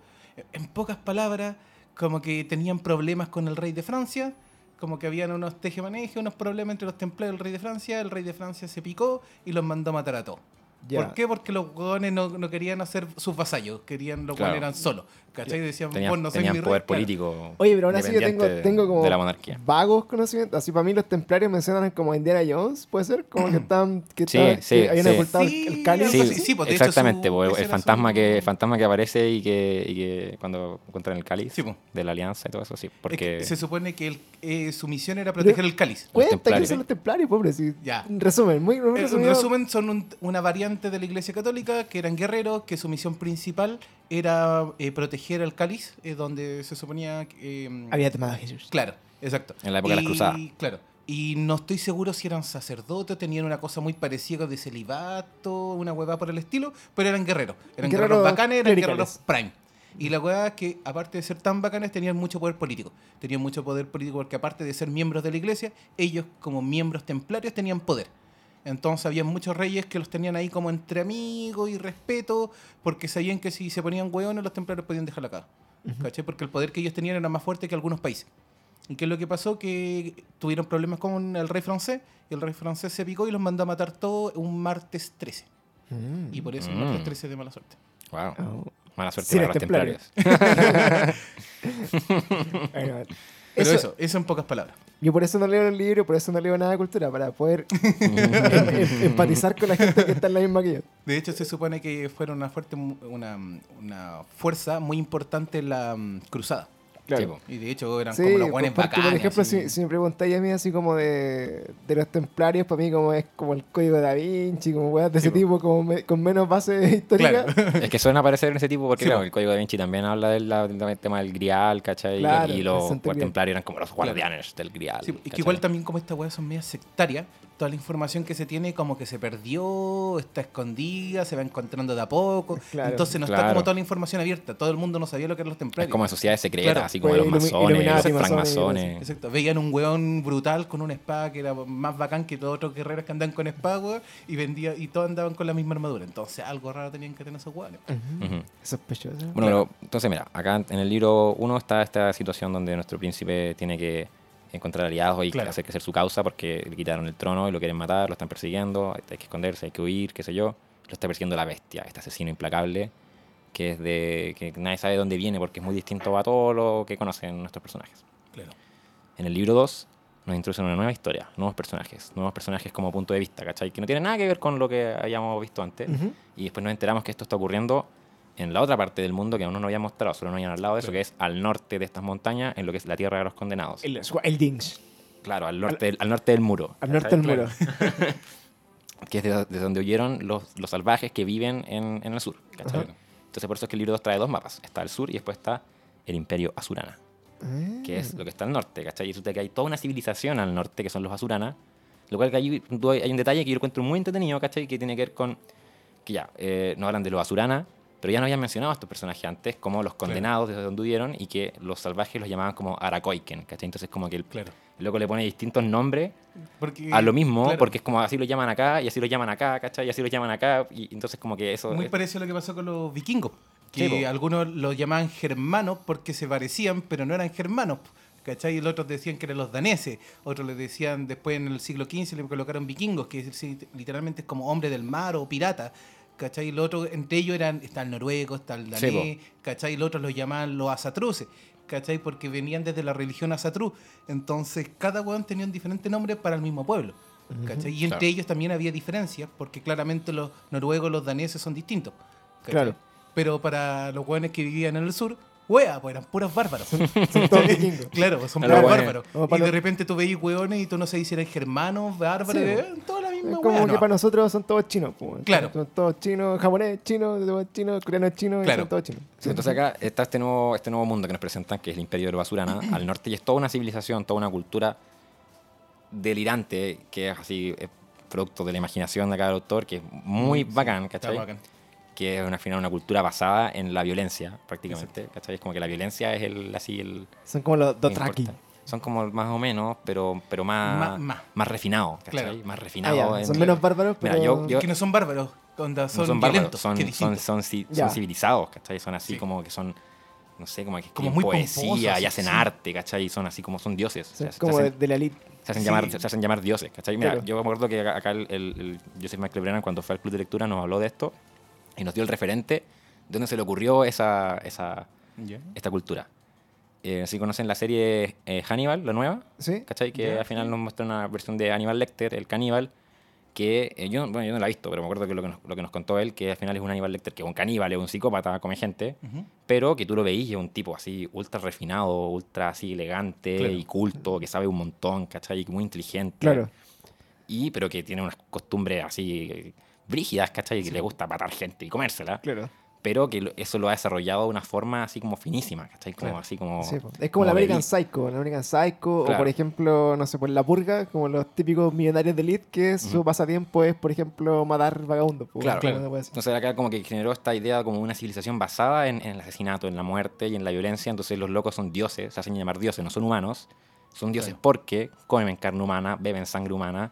en pocas palabras, como que tenían problemas con el rey de Francia, como que habían unos tejemanejes, unos problemas entre los templarios y el rey de Francia. El rey de Francia se picó y los mandó a matar a todos. ¿Por qué? Porque los hueones no, no querían hacer sus vasallos, querían los Claro. eran solos. ¿Cachai? Decían, Tenían, vos no tenían mi rey. poder Claro. político. Oye, pero aún así yo tengo, como de la monarquía. vagos conocimientos. Así para mí los templarios mencionan como Indiana Jones, ¿puede ser? Como que están... Que Sí, estaban- sí, que habían sí. ocultado el- Sí, el cáliz. Sí, pues, exactamente, su- pues, el fantasma su- que el fantasma que aparece y que, y que cuando encuentran el cáliz Sí, pues. de la alianza y todo eso, sí, Es porque que se supone que el- eh, su misión era proteger el cáliz. Cuenta quiénes son los templarios, pobre. Sí. Ya. En resumen, muy, muy Eh, En resumen, son un- una variante de la Iglesia Católica que eran guerreros, que su misión principal era eh, proteger el cáliz, eh, donde se suponía que... eh, Había temado a Jesús. Claro, exacto. En la época de las Y- cruzadas. Claro. Y no estoy seguro si eran sacerdotes, tenían una cosa muy parecida de celibato, una huevada por el estilo, pero eran guerreros. Eran guerreros, Guerreros bacanes, eran clericales. guerreros prime. Y la hueá es que, aparte de ser tan bacanes, tenían mucho poder político. Tenían mucho poder político porque, aparte de ser miembros de la iglesia, ellos, como miembros templarios, tenían poder. Entonces, había muchos reyes que los tenían ahí como entre amigos y respeto, porque sabían que si se ponían hueones, los templarios podían dejar la caga. ¿Cachai? Porque el poder que ellos tenían era más fuerte que algunos países. ¿Y qué es lo que pasó? Que tuvieron problemas con el rey francés, y el rey francés se picó y los mandó a matar todos un martes 13. Mm. Y por eso el Mm. martes 13 de mala suerte. wow, Oh. mala suerte Sí, para los los templarios. templarios. Bueno, Pero eso- eso, eso en pocas palabras. Yo por eso no leo el libro, por eso no leo nada de cultura, para poder em- em- empatizar con la gente que está en la misma que yo. De hecho, se supone que fueron una, fuerte, una, una fuerza muy importante en la mm, cruzada. Sí, po. Y de hecho eran Sí, como los buenos porque, por bacanes. ejemplo, así. si, si me preguntáis a mí así como de, de los templarios, para mí como es como el código de Da Vinci, como weas de Sí, ese po. tipo, como me- con menos base histórica. Claro. Es que suelen aparecer en ese tipo porque Sí, claro, po. el código de Vinci también habla del, tema del grial, ¿cachai? Claro, y los grial. templarios eran como los guardianes del grial. Es ¿cachai? que igual también como esta weá son medias sectarias, toda la información que se tiene como que se perdió, está escondida, se va encontrando de a poco. Claro. Entonces no está como toda la información abierta. Todo el mundo no sabía lo que eran los Es templarios. como de sociedades secretas, Claro. así como Pues, los masones, los francmasones. Exacto. Veían un weón brutal con una espada que era más bacán que los otros guerreros que andaban con espada, weón, y vendía, y todos andaban con la misma armadura. Entonces algo raro tenían que tener esos weones. Sospechoso. Bueno, pero, entonces mira, acá en el libro 1 está esta situación donde nuestro príncipe tiene que encontrar aliados y Claro. hacer crecer su causa porque le quitaron el trono y lo quieren matar, lo están persiguiendo, hay que esconderse, hay que huir, qué sé yo. Lo está persiguiendo la bestia, este asesino implacable que es de que nadie sabe de dónde viene porque es muy distinto a todo lo que conocen nuestros personajes. Claro. En el libro 2 nos introducen una nueva historia, nuevos personajes, nuevos personajes como punto de vista, ¿cachai? Que no tienen nada que ver con lo que habíamos visto antes. Y después nos enteramos que esto está ocurriendo en la otra parte del mundo que aún no nos había mostrado, solo nos habían hablado de eso, Claro. que es al norte de estas montañas, en lo que es la tierra de los condenados. El, el Dings, Claro, al norte, del, al norte del muro. al norte del muro. Que es de, de donde huyeron los, los salvajes que viven en, en el sur. ¿cachai? Ajá. Entonces por eso es que el libro 2 trae dos mapas. Está el sur y después está el imperio Asurana. Ah. que es lo que está al norte, ¿cachai? Y resulta que hay toda una civilización al norte, que son los Asurana, lo cual que hay, hay un detalle que yo encuentro muy entretenido, ¿cachai? Que tiene que ver con, que ya, eh, nos hablan de los Asurana, pero ya no habían mencionado a estos personajes antes como los condenados desde donde huyeron y que los salvajes los llamaban como Arakoiken, ¿cachai? Entonces como que el, Claro. el loco le pone distintos nombres Porque, a lo mismo, claro, porque es como así lo llaman acá, y así lo llaman acá, ¿cachai? Y así lo llaman acá, y entonces como que eso... Muy es- parecido a lo que pasó con los vikingos. Que Sí, algunos los llamaban germanos porque se parecían, pero no eran germanos. ¿Cachai? Y los otros decían que eran los daneses. Otros les decían, después en el siglo XV le colocaron vikingos, que es- literalmente es como hombre del mar o pirata. ¿Cachai? Y los otros, entre ellos eran, está el noruego, está el Sí, danés, ¿cachai? Y los otros los llamaban los asatruces, ¿cachai? Porque venían desde la religión asatru. Entonces, cada weón tenía un diferente nombre para el mismo pueblo. ¿cachai? Y entre Claro. ellos también había diferencias, porque claramente los noruegos, los daneses son distintos. ¿cachai? Claro. Pero para los hueones que vivían en el sur, wea, pues eran puros bárbaros. Son todos vikingos. Claro, pues son puros bárbaros. Como Y para de repente tú veis hueones y tú no sabes si eran germanos, bárbaros, Sí, eh, toda la Es misma como wea. que no. para nosotros son todos chinos. pues, Claro. Son todos chinos, japonés, chino, todo chino, coreano chino, y Claro. son todos chinos. Sí, Entonces acá está este nuevo, este nuevo mundo que nos presentan, que es el imperio de Basurana, al norte, y es toda una civilización, toda una cultura delirante, que es así, es producto de la imaginación de cada autor, que es muy Sí, bacán, está ¿cachai? bacán. Que es una, al final una cultura basada en la violencia, prácticamente, ¿cachai? Es como que la violencia es el, así, el... Son como los Dothraki. Son como más o menos, pero, pero más, Ma- más. más refinado, ¿cachai? Claro. Más Ah, refinado. ya, en- Son menos bárbaros, pero... Mira, yo- yo- Que no son bárbaros, onda, no son, son bárbaros, violentos, son, son, son, son civilizados, ¿cachai? Son así Sí. como que son no sé, como que Como muy poesía pomposos, y hacen sí. arte, ¿cachai? Y son así como son dioses. O sea, como de, hacen- de la elite. se hacen, Sí. llamar, se hacen llamar dioses, ¿cachai? Mira, Claro. yo me acuerdo que acá el, el- el Joseph Michael Brennan, cuando fue al club de lectura, nos habló de esto y nos dio el referente de donde se le ocurrió esa, esa, Ya. esta cultura. Eh, si conocen la serie eh, Hannibal, la nueva, ¿Sí? ¿cachai? Que Ya, al final nos muestra una versión de Hannibal Lecter, el caníbal, que eh, yo, bueno, yo no la he visto, pero me acuerdo que lo que, nos, lo que nos contó él, que al final es un Hannibal Lecter que es un caníbal, es un psicópata, come gente, Ujú. pero que tú lo veís es un tipo así ultra refinado, ultra así elegante Claro. y culto, que sabe un montón, ¿cachai? Y muy inteligente. Claro. Y, pero que tiene unas costumbres así eh, brígidas, ¿cachai? Y que le gusta matar gente y comérsela. Claro. Pero que eso lo ha desarrollado de una forma así como finísima, ¿cachai? Como Claro. así como... Sí, es como el American Psycho, el American Psycho, o por ejemplo, no sé, por La Purga, como los típicos millonarios de elite, que su Ujú. pasatiempo es, por ejemplo, matar vagabundos. Claro, claro. Entonces acá como que generó esta idea como una civilización basada en, en el asesinato, en la muerte y en la violencia. Entonces los locos son dioses, se hacen llamar dioses, no son humanos. Son dioses Claro. porque comen carne humana, beben sangre humana.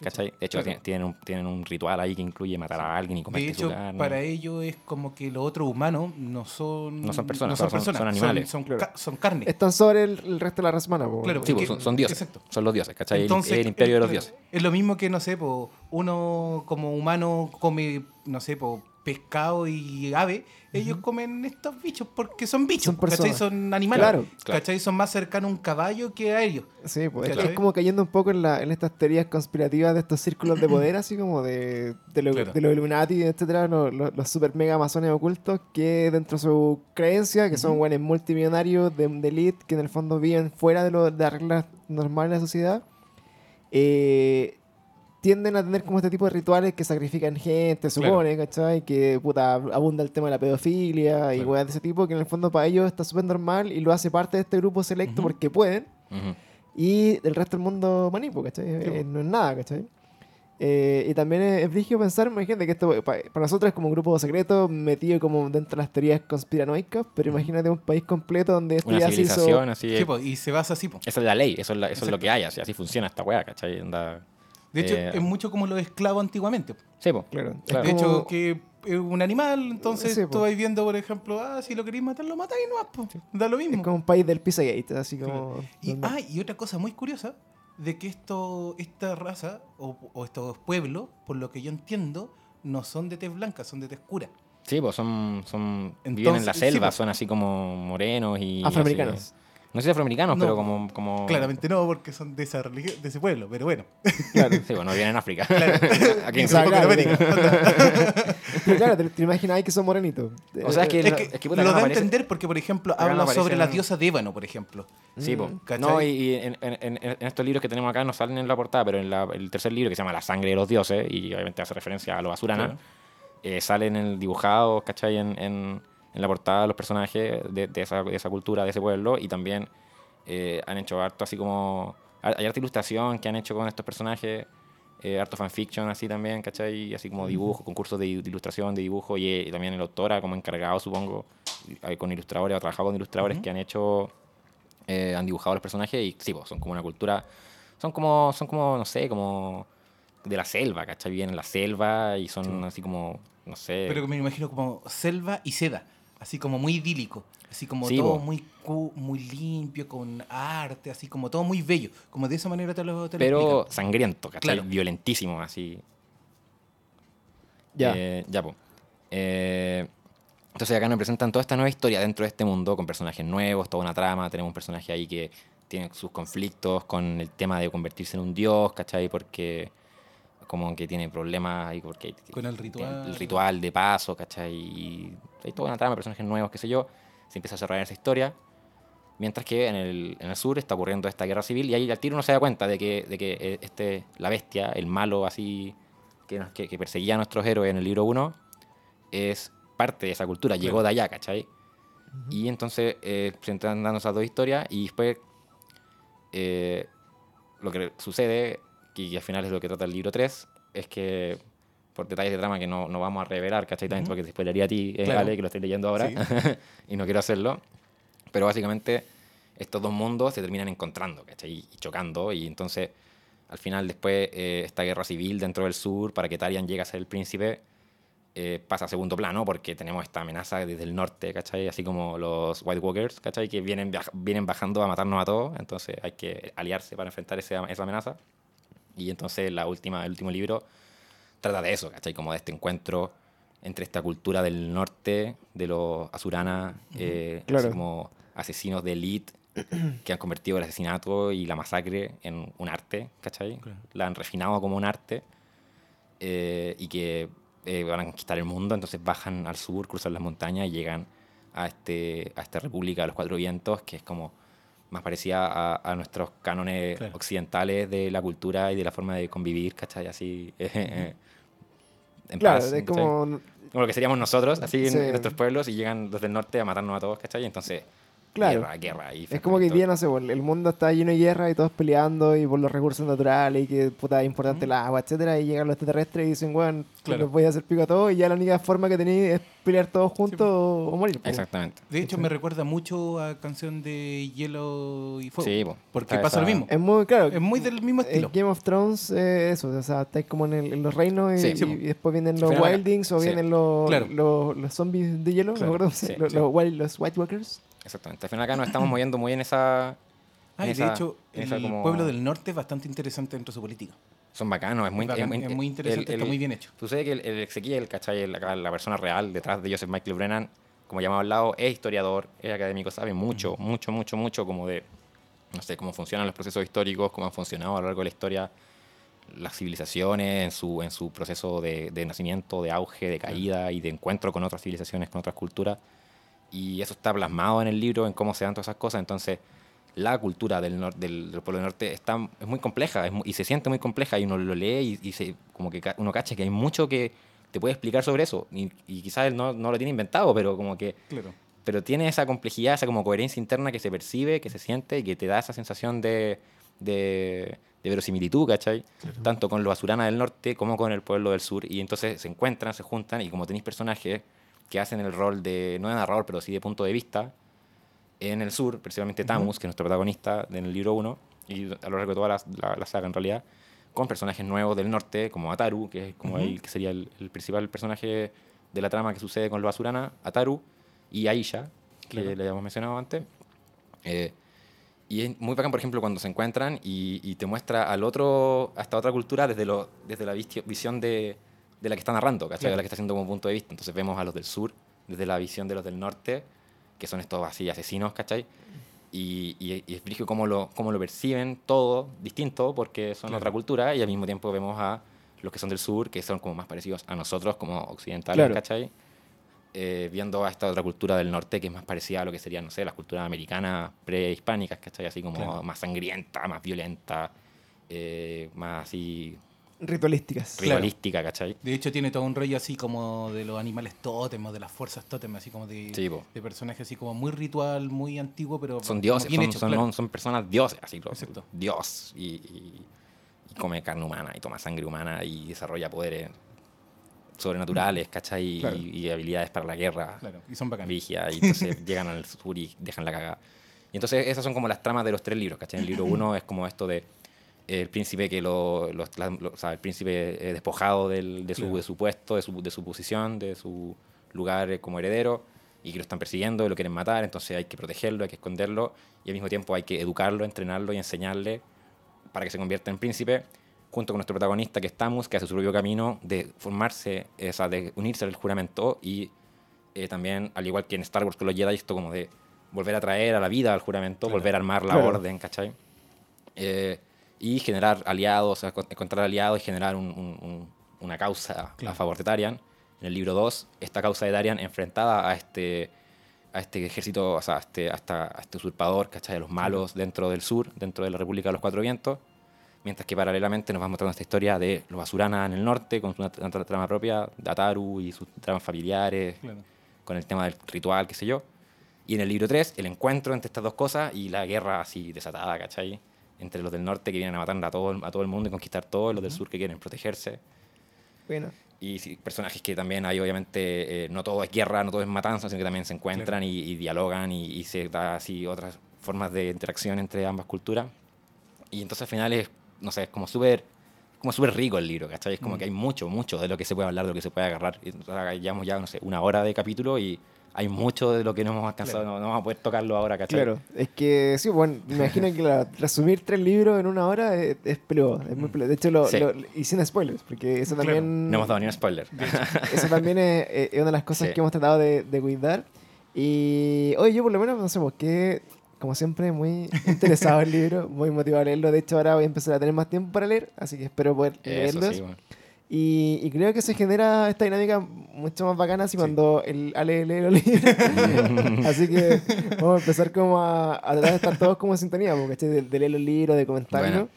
¿Cachai? De hecho, Claro. tienen, un, tienen un ritual ahí que incluye matar a alguien y De comerse su hecho, carne. para ellos es como que los otros humanos no son, No son personas, no son, son- son personas, animales. son, Claro. ca- son carne. Están sobre el, el resto de la raza humana. po. Claro, Sí, son, son dioses. exacto. Son los dioses, ¿cachai? Entonces, el, imperio de los dioses. Es lo mismo que, no sé, po, uno como humano come, no sé, po, pescado y ave. Ellos comen estos bichos porque son bichos, Son ¿cachai? Son animales. Claro. ¿cachai? Son más cercanos a un caballo que a ellos. Sí, pues, es- ¿Cachai? es como cayendo un poco en, la, en estas teorías conspirativas de estos círculos de poder, así como de, de, lo, Claro. de los Illuminati, etcétera, los, super mega amazones ocultos, que dentro de su creencia, que son buenos multimillonarios de, de elite, que en el fondo viven fuera de, lo, de las reglas normales de la sociedad, eh, tienden a tener como este tipo de rituales que sacrifican gente, supone, ¿cachai? Que puta, abunda el tema de la pedofilia y Claro. weas de ese tipo, que en el fondo para ellos está súper normal y lo hace parte de este grupo selecto Ujú. porque pueden. Ujú. Y el resto del mundo manipo, ¿cachai? Sí, Eh, no es nada, ¿cachai? Eh, y también es, es brígido pensar, imagínate que esto pa- para nosotros es como un grupo secreto metido como dentro de las teorías conspiranoicas, pero imagínate un país completo donde esto Una ya se hizo... civilización así. Sí, po, y se basa así. po. Esa es la ley, eso es, la- eso es lo que hay, así, así funciona esta weá, ¿cachai? Anda- De hecho, Eh, es mucho como los esclavos antiguamente. Sí, po. Claro. Claro. De como- hecho, que es un animal, entonces Sí, tú vas viendo, por ejemplo, ah, si lo queréis matar, lo matáis y no vas, da lo mismo. es como un país del Pizzagate, así como... Y, ah, y otra cosa muy curiosa, de que esto, esta raza o, o estos pueblos, por lo que yo entiendo, no son de tez blanca, son de tez oscura. Sí, pues son, son viven en la selva, pues. son así como morenos y... Afroamericanos. así- no sé si afroamericanos, No, pero como... como Claramente no, porque son de esa religión, de ese pueblo, pero bueno. Claro. Sí, bueno, viven en África. Claro. Aquí en onda. Pero claro, te, te imaginas que son morenitos. O sea, es que- Es que, es que, puta, lo da a entender porque, por ejemplo, habla sobre la diosa de Ébano, por ejemplo. Sí, po. Mm. No, y, y en, en- en- en estos libros que tenemos acá no salen en la portada, pero en la- el tercer libro que se llama La sangre de los dioses, y obviamente hace referencia a los basurana, Claro. eh, salen en dibujados, ¿cachai? En, en, la portada los personajes de, de esa, de esa cultura, de ese pueblo, y también eh, han hecho harto así como... Hay harta ilustración que han hecho con estos personajes, eh, harto fanfiction así también, ¿cachai? Así como dibujo, concursos de, de ilustración, de dibujo, y, y también el autor ha como encargado, supongo, y- con ilustradores, ha trabajado con ilustradores que han hecho eh, han dibujado los personajes y sí, pues, son como una cultura, son como, son como, no sé, como de la selva, ¿cachai? Viven en la selva y son así como, no sé. Pero me imagino como selva y seda, así como muy idílico, así como Sí, todo muy muy limpio, con arte, así como todo muy bello, como de esa manera te lo, te lo pero sangriento, ¿cachai? Claro. Violentísimo, así. Ya. Eh, ya, pues. Eh, entonces acá nos presentan toda esta nueva historia dentro de este mundo, con personajes nuevos, toda una trama. Tenemos un personaje ahí que tiene sus conflictos con el tema de convertirse en un dios, ¿cachai? Porque como que tiene problemas ahí porque Con el ritual. el ritual de paso, ¿cachai? Y hay toda una trama de personajes nuevos, qué sé yo. Se empieza a desarrollar esa historia. Mientras que en el, en el sur está ocurriendo esta guerra civil y ahí al tiro uno se da cuenta de que, de que eh, este, la bestia, el malo así que, nos- que, que perseguía a nuestros héroes en el libro 1, es parte de esa cultura, llegó de allá, ¿cachai? Y entonces eh, se están dando esas dos historias y después eh, lo que sucede, y al final es lo que trata el libro 3, es que por detalles de trama que no, no vamos a revelar, ¿cachai? También Ujú. porque te spoilería a ti, eh, Claro. Ale, que lo estoy leyendo ahora, Sí. y no quiero hacerlo. Pero básicamente estos dos mundos se terminan encontrando, ¿cachai? Y chocando, y entonces al final después eh, esta guerra civil dentro del sur para que Tarian llegue a ser el príncipe eh, pasa a segundo plano porque tenemos esta amenaza desde el norte, ¿cachai? Así como los White Walkers, ¿cachai? Que vienen, vienen bajando a matarnos a todos, entonces hay que aliarse para enfrentar ese- esa amenaza. Y entonces la última, el último libro trata de eso, ¿cachai? Como de este encuentro entre esta cultura del norte, de los Asurana, eh, Claro. así como asesinos de elite que han convertido el asesinato y la masacre en un arte, ¿cachai? Claro. La han refinado como un arte eh, y que eh, van a conquistar el mundo, entonces bajan al sur, cruzan las montañas y llegan a, este, a esta república de los cuatro vientos, que es como más parecida a, a nuestros cánones Claro. occidentales de la cultura y de la forma de convivir, ¿cachai? Así, en Claro, paz, es como. como lo que seríamos nosotros, así en, Sí. en nuestros pueblos, y llegan desde el norte a matarnos a todos, ¿cachai? Entonces, Claro. guerra, guerra. Y Es como que día, no sé, el mundo está lleno de guerra y todos peleando y por los recursos naturales y que puta es importante el agua, etcétera, y llegan los extraterrestres y dicen, bueno, Claro. los voy a hacer pico a todos y ya la única forma que tenéis es pelear todos juntos o, o morir. pues. Exactamente. De hecho, me recuerda mucho a canción de Hielo y Fuego. Sí, po. porque pasa lo mismo. Es muy, claro, Es muy del mismo en estilo. Game of Thrones, eh, eso, o sea, estáis como en, el- en los reinos y, Sí. y- Sí, po. y después vienen los final, Wildings o sí. vienen los, Claro. los, los zombies de hielo, Claro, ¿me acuerdo? sí, los, sí. los wild- los White Walkers. Exactamente. Al final acá nos estamos moviendo muy en esa... Ah, en y de esa- hecho, el esa como- pueblo del norte es bastante interesante dentro de su política. Son bacanos, es muy, Es bacán, es es muy interesante, está muy bien hecho. Sucede que el, el Ezequiel, ¿cachai? El- acá la persona real detrás de Joseph Michael Brennan, como llamado al lado, es historiador, es académico, sabe mucho, mucho, mucho, mucho como de, no sé, cómo funcionan los procesos históricos, cómo han funcionado a lo largo de la historia las civilizaciones en su, en su proceso de, de nacimiento, de auge, de caída y de encuentro con otras civilizaciones, con otras culturas. Y eso está plasmado en el libro, en cómo se dan todas esas cosas. Entonces, la cultura del, nor- del, del pueblo del norte está, es muy compleja es muy- y se siente muy compleja y uno lo lee y, y se, como que ca- uno cacha que hay mucho que te puede explicar sobre eso. Y, y quizás él no, no lo tiene inventado, pero como que Claro. pero tiene esa complejidad, esa como coherencia interna que se percibe, que se siente y que te da esa sensación de, de, de verosimilitud, ¿cachai? Tanto con los Asurana del norte como con el pueblo del sur. Y entonces se encuentran, se juntan y como tenéis personajes que hacen el rol de, no de narrador, pero sí de punto de vista, en el sur, principalmente Tamus, que es nuestro protagonista en el libro 1, y a lo largo de toda la, la- la saga en realidad, con personajes nuevos del norte, como Ataru, que es como Ujú. el, que sería el, el principal personaje de la trama que sucede con los Asurana, Ataru, y Aisha, que Claro. le habíamos mencionado antes. Eh, y es muy bacán, por ejemplo, cuando se encuentran y, y te muestra al otro, a esta otra cultura desde, lo, desde la visión de, de la que está narrando, ¿cachai? Claro. De la que está haciendo como punto de vista. Entonces vemos a los del sur desde la visión de los del norte, que son estos así asesinos, ¿cachai? Y, y, y es cómo lo, cómo lo perciben todo distinto porque son Claro. otra cultura y al mismo tiempo vemos a los que son del sur, que son como más parecidos a nosotros como occidentales, Claro. ¿cachai? Eh, viendo a esta otra cultura del norte que es más parecida a lo que serían, no sé, las culturas americanas prehispánicas, ¿cachai? Así como Claro. más sangrienta, más violenta, eh, más así Ritualísticas. Claro. ritualística, ¿cachai? De hecho, tiene todo un rollo así como de los animales tótems, de las fuerzas tótems, así como de, Sí, de personajes así como muy ritual, muy antiguo, pero Son dioses, bien son, hecho, son, claro. son personas dioses, así, lo- Exacto. Dios, y, y- y come carne humana, y toma sangre humana, y desarrolla poderes sobrenaturales, ¿cachai? Y- Claro. Y, habilidades para la guerra, Claro, y son bacanas. vigia, y entonces llegan al sur y dejan la cagada. Y entonces esas son como las tramas de los tres libros, ¿cachai? En el libro uno es como esto de el príncipe que lo, lo- la- lo- o sea, el príncipe eh, despojado del- de, su, Claro. de su puesto, de su, de su posición, de su lugar eh, como heredero, y que lo están persiguiendo y lo quieren matar, entonces hay que protegerlo, hay que esconderlo, y al mismo tiempo hay que educarlo, entrenarlo y enseñarle para que se convierta en príncipe, junto con nuestro protagonista que es Tamus, que hace su propio camino de formarse, eh, o sea, de unirse al juramento y eh, también, al igual que en Star Wars con los Jedi, esto como de volver a traer a la vida al juramento, Claro. volver a armar la Claro. orden, ¿cachai? Eh, y generar aliados, encontrar aliados y generar un- un- un- una causa Claro. a favor de Tarian. En el libro 2, esta causa de Tarian enfrentada a este, a este ejército, o sea, a este, a esta- a este usurpador, ¿cachai? A los malos dentro del sur, dentro de la República de los Cuatro Vientos. Mientras que paralelamente nos va mostrando esta historia de los Asurana en el norte, con una, tra- trama propia, de Ataru y sus tramas familiares, Claro. con el tema del ritual, qué sé yo. Y en el libro 3, el encuentro entre estas dos cosas y la guerra así desatada, ¿cachai? Entre los del norte que vienen a matar a todo, a todo el mundo y conquistar todo, y los del sur que quieren protegerse. Bueno, Y sí, personajes que también hay, obviamente, eh, no todo es guerra, no todo es matanza, sino que también se encuentran y, y dialogan y, y se da así otras formas de interacción entre ambas culturas. Y entonces al final es, no sé, es como súper como súper rico el libro, ¿cachai? Es Mm. como que hay mucho, mucho de lo que se puede hablar, de lo que se puede agarrar. Y ahora Llevamos ya, no sé, una hora de capítulo y hay mucho de lo que no hemos alcanzado, Claro. no, no vamos a poder tocarlo ahora, ¿cachai? Claro, es que sí, bueno, imagino que la- resumir tres libros en una hora es, es peludo, es muy peludo. De hecho, lo, Sí. lo- y sin spoilers, porque eso Claro. también, No hemos dado ni un spoiler. eso también es, es una de las cosas Sí. que hemos tratado de, de cuidar. Y oye, yo por lo menos, no sé, porque como siempre, muy interesado en el libro, muy motivado a leerlo. De hecho, ahora voy a empezar a tener más tiempo para leer, así que espero poder Eso leerlos. sí, bueno. Y, y creo que se genera esta dinámica mucho más bacana si Sí. cuando el Ale lee los libros. Así que vamos a empezar como a, a tratar de estar todos como en sintonía, porque de, de leer los libros, de comentarlo. Bueno.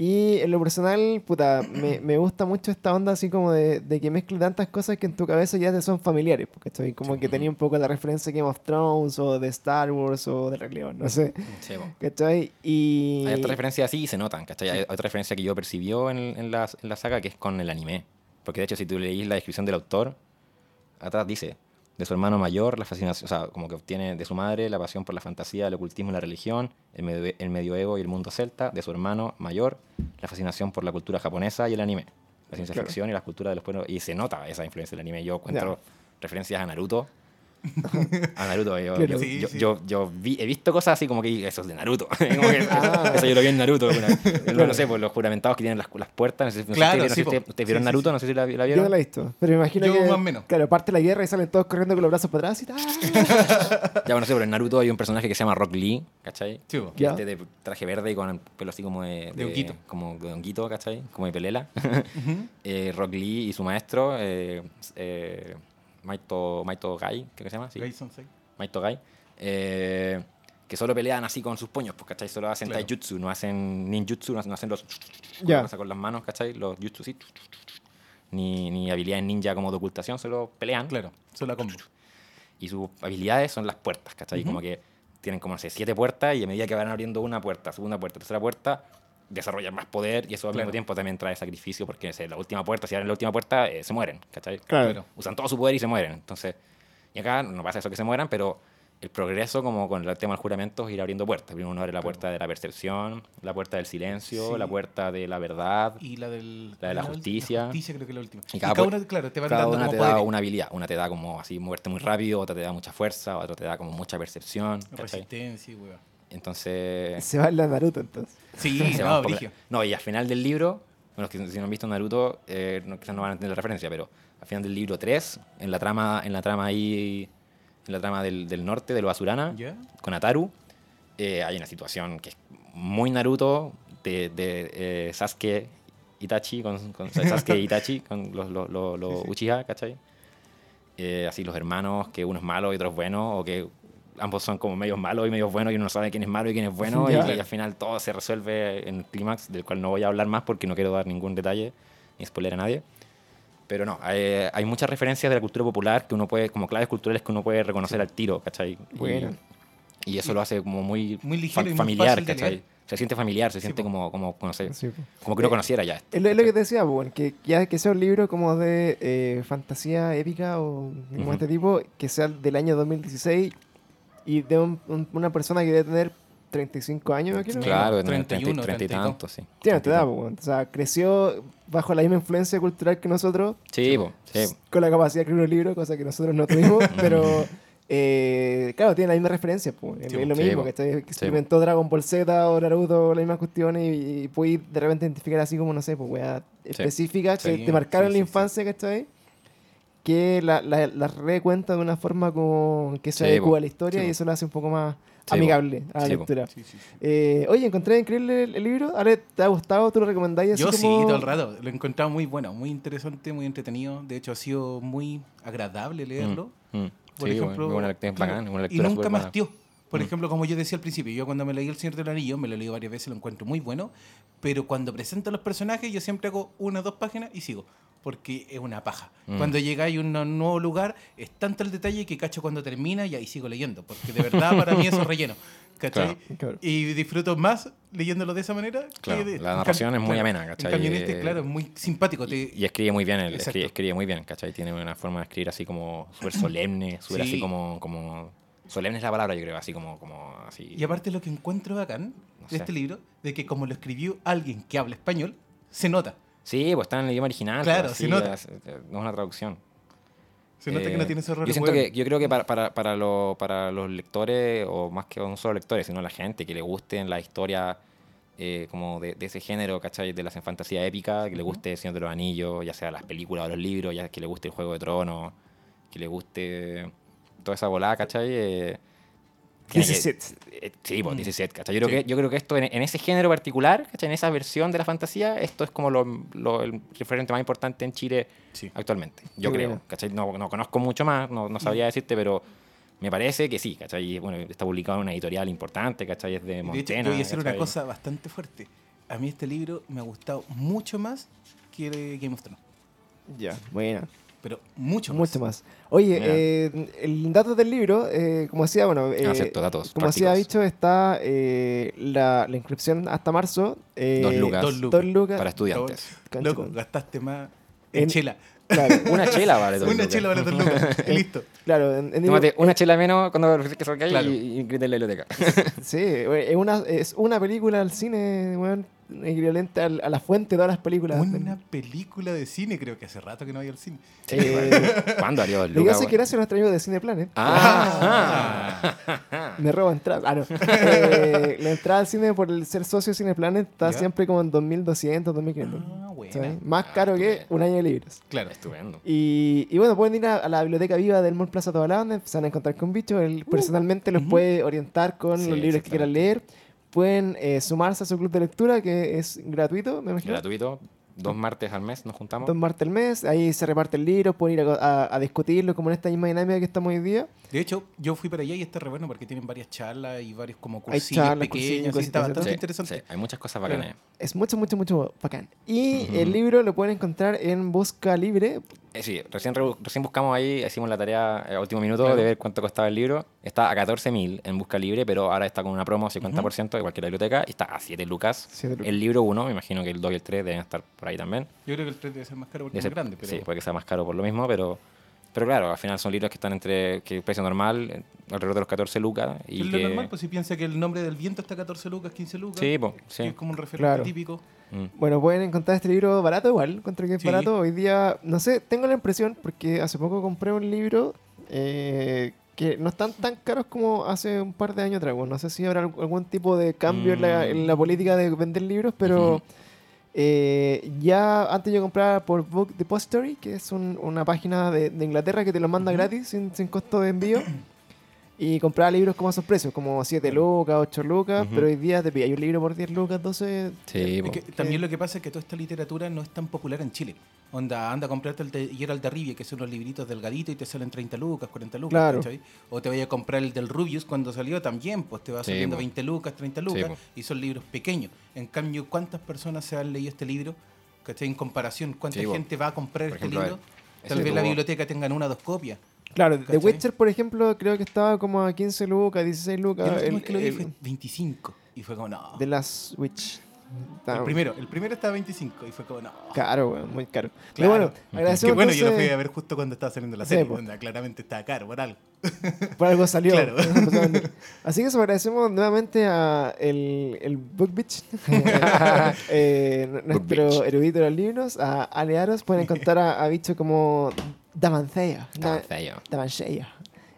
Y en lo personal, puta, me, me gusta mucho esta onda así como de, de que mezcle tantas cosas que en tu cabeza ya te son familiares, porque estoy como que tenía un poco la referencia de Game of Thrones o de Star Wars o de Rey León, no sé. Sí. ¿Cachai? Y... Hay otras referencias así y se notan, ¿cachai? Hay otra referencia que yo percibió en, en la, en la saga que es con el anime. Porque de hecho, si tú leís la descripción del autor, atrás dice, de su hermano mayor, la fascinación, o sea, como que obtiene de su madre la pasión por la fantasía, el ocultismo y la religión, el, medio- el medioevo y el mundo celta, de su hermano mayor, la fascinación por la cultura japonesa y el anime, la ciencia Claro. ficción y las culturas de los pueblos, y se nota esa influencia del anime. Yo encuentro referencias a Naruto. A Naruto, yo, Claro. yo, Sí, yo- sí. yo- yo vi- he visto cosas así como que eso es de Naruto. Como que eso, Ah. eso yo lo vi en Naruto. No, sé, pues los juramentados que tienen las, las puertas. No sé, no sé si ustedes- no sé sí, si po. ustedes, ustedes vieron Naruto, sí. no sé si la, la Yo vieron. no la he visto, pero me imagino Yo que, más o menos. claro, parte la guerra y salen todos corriendo con los brazos para atrás y tal. Ya, bueno, no sé, pero en Naruto hay un personaje que se llama Rock Lee, ¿cachai? Que este de traje verde y con el pelo así como de... De honguito. Como de honguito, ¿cachai? Como de pelela. Eh, Rock Lee y su maestro, eh, eh, Maito, Maito Gai, creo que se llama, sí. Gai Sensei. Maito Gai, eh, que solo pelean así con sus puños, pues, ¿cachai? Solo hacen Claro. taijutsu, no hacen ninjutsu, no hacen, los... Ya. cosas con las manos, ¿cachai? Los jutsu, sí. Ni, ni habilidades ninja como de ocultación, solo pelean. Claro, solo combo. Y sus habilidades son las puertas, ¿cachai? Ujú. Como que tienen como, no sé, siete puertas y a medida que van abriendo una puerta, segunda puerta, tercera puerta, desarrollan más poder y eso al Claro. mismo tiempo también trae sacrificio porque la última puerta, si abren la última puerta, eh, se mueren, ¿cachai? Claro. Usan todo su poder y se mueren. Entonces, y acá no pasa eso que se mueran, pero el progreso, como con el tema del juramento, es ir abriendo puertas. Primero uno abre la puerta de la percepción, la puerta del silencio, Sí. la puerta de la verdad. Y la del. La de la ulti- justicia. La justicia creo que es la última. Y Y cada cada, pu- una, claro, te van Cada dando una como te da una habilidad. Una te da como así moverte muy rápido, otra te da mucha fuerza, otra te da como mucha percepción. ¿cachai? Resistencia, weón. Entonces. Se va en la Naruto entonces. Sí, se va no. No, y al final del libro, bueno, que si no han visto Naruto, eh, no, quizás no van a entender la referencia, pero al final del libro 3, en la trama, en la trama ahí, en la trama del, del norte, de los Asurana, ¿Ya? con Ataru, eh, hay una situación que es muy Naruto, de, de eh, Sasuke Itachi, con, con Sasuke Itachi, con los, los, los, los Sí, sí. Uchiha, ¿cachai? Eh, así los hermanos, que uno es malo y otro es bueno, o que ambos son como medios malos y medios buenos y uno no sabe quién es malo y quién es bueno, y, y al final todo se resuelve en el clímax, del cual no voy a hablar más porque no quiero dar ningún detalle ni spoiler a nadie. Pero no, hay, hay muchas referencias de la cultura popular que uno puede, como claves culturales que uno puede reconocer al tiro, ¿cachai? Y- Bueno. Y, eso lo hace como muy, Muy fa- ligero y muy familiar, de ¿cachai? Se siente familiar, se Sí, siente po. como, como, no sé, Sí, como que uno Eh, conociera ya esto. Es lo, que te decía, bueno, que ya que sea un libro como de eh, fantasía épica o como Ujú. este tipo, que sea del año 2016 y de un- un- una persona que debe tener 35 años, me imagino. Claro, de 30, 31, 30 y 32. tantos, sí. Tiene esta 30 y edad, pues, o sea, creció bajo la misma influencia cultural que nosotros, Sí, po, sí. con la capacidad de escribir un libro, cosa que nosotros no tuvimos, pero eh, claro, tiene la misma referencia, pues, es, Sí, es lo sí, mismo, que que experimentó Dragon Ball Z o Naruto, la misma cuestión, y, y puedes de repente identificar así como, no sé, pues, weas específicas que Sí, te marcaron la sí, sí. infancia, ¿cachai? Que las la, la recuenta de una forma como que se Sí, adecua a la historia Sí, y eso lo hace un poco más amigable a la lectura. Sí, sí, sí. Eh, oye, encontré increíble el, el libro. Ale, ¿te ha gustado? ¿Tú lo recomendáis así Yo sí, todo el rato. Lo he encontrado muy bueno, muy interesante, muy entretenido. De hecho, ha sido muy agradable leerlo. Mm, mm. Por Sí, ejemplo, muy buena lectura, claro, bacán, una y lectura nunca súper me buena. hastió. Por Mm. ejemplo, como yo decía al principio, yo cuando me leí El Señor del Anillo, me lo leí varias veces, lo encuentro muy bueno, pero cuando presento a los personajes, yo siempre hago una o dos páginas y sigo, porque es una paja. Mm. Cuando llegáis a un nuevo lugar, es tanto el detalle que cacho cuando termina y ahí sigo leyendo, porque de verdad para mí eso es relleno. ¿cachai? Claro. Y disfruto más leyéndolo de esa manera. que Claro, de- la narración es muy amena, ¿cachai? Este, Eh, claro, es muy simpático. Y, y escribe muy bien, Exacto. escribe, escribe muy bien, ¿cachai? Tiene una forma de escribir así como súper solemne, súper Sí. así como, como... Solemne es la palabra, yo creo, así como, como así... Y aparte lo que encuentro bacán No de sé. este libro, de que como lo escribió alguien que habla español, se nota. Sí, pues está en el idioma original. Claro, pues, se nota. es- no es una traducción. Se nota que Eh, no tiene esos errores. Yo siento que, yo creo que para, para, para, lo- para los lectores, o más que no solo lectores, sino la gente que le gusten la historia eh, como de, de ese género, ¿cachai? De la fantasía épica, que le guste El Señor de los Anillos, ya sea las películas o los libros, ya que le guste el Juego de Tronos, que le guste toda esa volada, ¿cachai? Eh, tiene que- 17. eh, Sí, pues 17, ¿cachai? Yo creo, Sí. que, yo creo que esto, en, en ese género particular, ¿cachai? En esa versión de la fantasía, esto es como lo, lo- el referente más importante en Chile Sí. actualmente. Yo creo, bueno. ¿cachai? No, no conozco mucho más, no, no sabría decirte, pero me parece que sí, ¿cachai? Bueno, está publicado en una editorial importante, ¿cachai? Es de Montena. yo voy a decir una cosa bastante fuerte. A mí este libro me ha gustado mucho más que Game of Thrones. Ya, buena. Pero mucho más. Mucho más. Oye, eh, el dato del libro, eh, como decía, bueno, eh, Ah, cierto, datos como decía prácticos. dicho, está eh, la, la inscripción hasta marzo. eh, Dos lucas. Dos lucas. Dos lucas. Para estudiantes. Loco, gastaste más en, En- chela. Claro, Una chela vale. dos Una lucas. chela vale dos lucas. y listo. claro. En, en- Tómate una chela menos cuando refresques que salgáis Claro. y, y en la biblioteca. Sí, es una, es una película al cine, weón, equivalente al- a la fuente de todas las películas. Una película de cine, creo que hace rato que no voy al cine. Eh, ¿Cuándo haría dos Lo que hace que gracias a nuestro amigo de Cine Planet. Ah, Me roba entrada. Ah, no. Eh, la entrada al cine por el ser socio de Cine Planet está ¿Ya? siempre como en 2200, 2500. Ah. ¿sabes? Más caro que un año de libros. Claro. estupendo. Y, y bueno, pueden ir a, a la biblioteca viva del Mall Plaza Tobalá, donde se van a encontrar con bichos. Él personalmente los ujú. puede orientar con Sí, los libros que quieran leer. Pueden eh, sumarse a su club de lectura, que es gratuito, me imagino. Gratuito. Dos martes al mes nos juntamos. Dos martes al mes, ahí se reparte el libro, pueden ir a, a- a discutirlo como en esta misma dinámica que estamos hoy día. De hecho, yo fui para allá y está re bueno porque tienen varias charlas y varios como Hay cursillos charlas, cursillos, pequeños. está bastante ¿cierto? interesante. Sí, hay muchas cosas bacanas. Es mucho, mucho, mucho bacán. Y el libro lo pueden encontrar en Busca Libre. Eh, sí, recién, re- recién buscamos ahí, hicimos la tarea a último minuto Claro. de ver cuánto costaba el libro. Está a 14.000 en busca libre, pero ahora está con una promo 50% de cualquier biblioteca y está a 7 lucas. Siete lucas. El libro 1, me imagino que el 2 y el 3 deben estar por ahí también. Yo creo que el 3 debe ser más caro porque Debe es más grande. Pero... Sí, puede que sea más caro por lo mismo, pero, pero claro, al final son libros que están entre que precio normal, alrededor de los 14 lucas. Y es lo que, normal, pues si piensa que el nombre del viento está 14 lucas, 15 lucas. Sí, po, que sí. es como un referente Claro. típico. Mm. Bueno, pueden encontrar este libro barato igual. Encuentro que es Sí. barato. Hoy día, no sé, tengo la impresión, porque hace poco compré un libro eh, que no están tan caros como hace un par de años atrás. Bueno, no sé si habrá alg- algún tipo de cambio en, la, Mm. en la política de vender libros, pero. Eh, ya antes yo compraba por Book Depository, que es un- una página de, de Inglaterra que te lo manda gratis, sin, sin costo de envío. Y compraba libros como a esos precios, como 7 lucas, 8 lucas, Ujú. pero hoy día te pillas un libro por 10 lucas, 12. Sí, Es po. que también lo que pasa es que toda esta literatura no es tan popular en Chile. Onda, anda a comprarte el de Gerald de Rivia, que son unos libritos delgaditos y te salen 30 lucas, 40 lucas. Claro. ¿cachai? O te vaya a comprar el del Rubius cuando salió también, pues te va Sí, saliendo po. 20 lucas, 30 Sí, lucas, po. y son libros pequeños. En cambio, ¿cuántas personas se han leído este libro? ¿Cachai? En comparación, ¿cuánta Sí, po. gente va a comprar Por este ejemplo, libro? ese Tal vez la tuvo- biblioteca tengan una o dos copias. Claro, The ¿Cachai? Witcher, por ejemplo, creo que estaba como a 15 lucas, 16 Yo lucas. el- vez que lo vi el- fue 25. Y fue como, no. The Last Witch. Está El primero, el primero estaba a 25 y fue como, no. Caro, muy caro. Claro. Pero bueno, agradecemos Que bueno, yo lo fui a ver justo cuando estaba saliendo la Sí, serie, donde claramente estaba caro por algo. Por algo salió. Claro. Así que eso agradecemos nuevamente a el, el Book Bitch, eh, nuestro erudito de los libros, a Ale Aros. Pueden encontrar a, a bicho como Damancea. Ah, bello.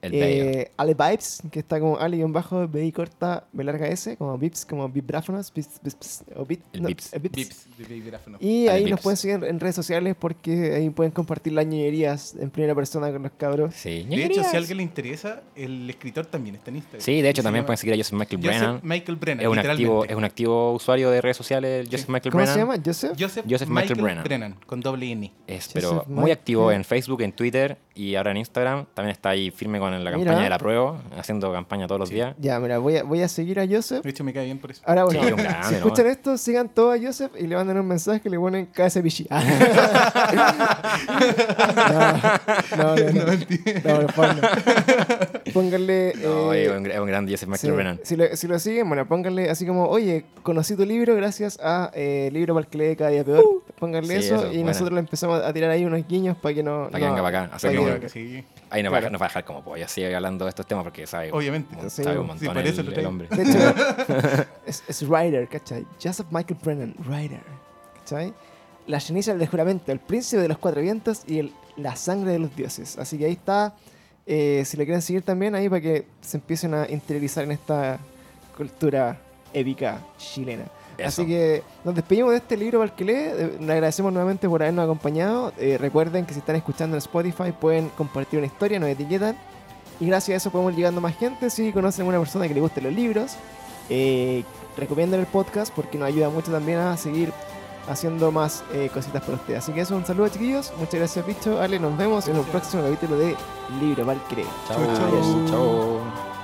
El. Eh, Ale Vibes, que está como Ale guion bajo B corta B larga S, como Vips, como vibráfonos, bips, bips, o El no, Vips. eh, Vips. Vips. Y Ale ahí nos Vips. pueden seguir en redes sociales porque ahí pueden compartir las ñerías en primera persona con los cabros. Sí, De hecho, si a alguien le interesa, el escritor también está en Instagram. Sí, de hecho también llama pueden seguir a Joseph Michael Joseph Brennan. Michael Brennan, Es un, activo, es un activo usuario de redes sociales, Joseph Michael ¿Cómo Brennan. se llama? ¿Joseph? Joseph, Joseph Michael Michael, Brennan. con doble N. Es, Joseph pero muy Michael. activo en Facebook, en Twitter y ahora en Instagram. También está ahí firme con la Mira. campaña de la prueba, haciendo campaña todos los Sí. días. Ya, mira, voy a, voy a seguir a Joseph. De hecho, me cae bien por eso. Ahora, bueno, Sí, un grande, si ¿no? escuchan esto, sigan todo a Joseph y le mandan un mensaje que le ponen KS Pichi. no, no, no. No, no, favor, no. Pónganle. No, eh, es un, es un grande Joseph Michael Sí. Si, lo, si lo siguen, bueno, pónganle así como, oye, conocí tu libro gracias a eh, Libro para el que lee cada día peor. Pónganle Sí, eso, eso, y nosotros le empezamos a tirar ahí unos guiños para que no. Para que no- venga para acá. Así que que-. Sí, Ahí nos va, a Claro. dejar- nos va a dejar como polla, sigue hablando de estos temas porque sabe, obviamente. Sí, sabe sí, un montón eso el, el hombre. De hecho, es, es writer, ¿cachai? Joseph Michael Brennan, writer, ¿cachai? La ceniza del juramento, El príncipe de los cuatro vientos y el, La sangre de los dioses. Así que ahí está. eh, si le quieren seguir también ahí para que se empiecen a interiorizar en esta cultura épica chilena. Eso. Así que nos despedimos de este libro para el que lee. Eh, Le agradecemos nuevamente por habernos acompañado. Eh, recuerden que si están escuchando en Spotify pueden compartir una historia, nos etiquetan. Y gracias a eso podemos ir llegando a más gente. Si conocen a una persona que le guste los libros, eh, recomienden el podcast porque nos ayuda mucho también a seguir haciendo más eh, cositas para ustedes. Así que eso, un saludo chiquillos. Muchas gracias, Picho. Ale, nos vemos en un próximo capítulo de Libro el lee. Chao. Chau, chau. Chao.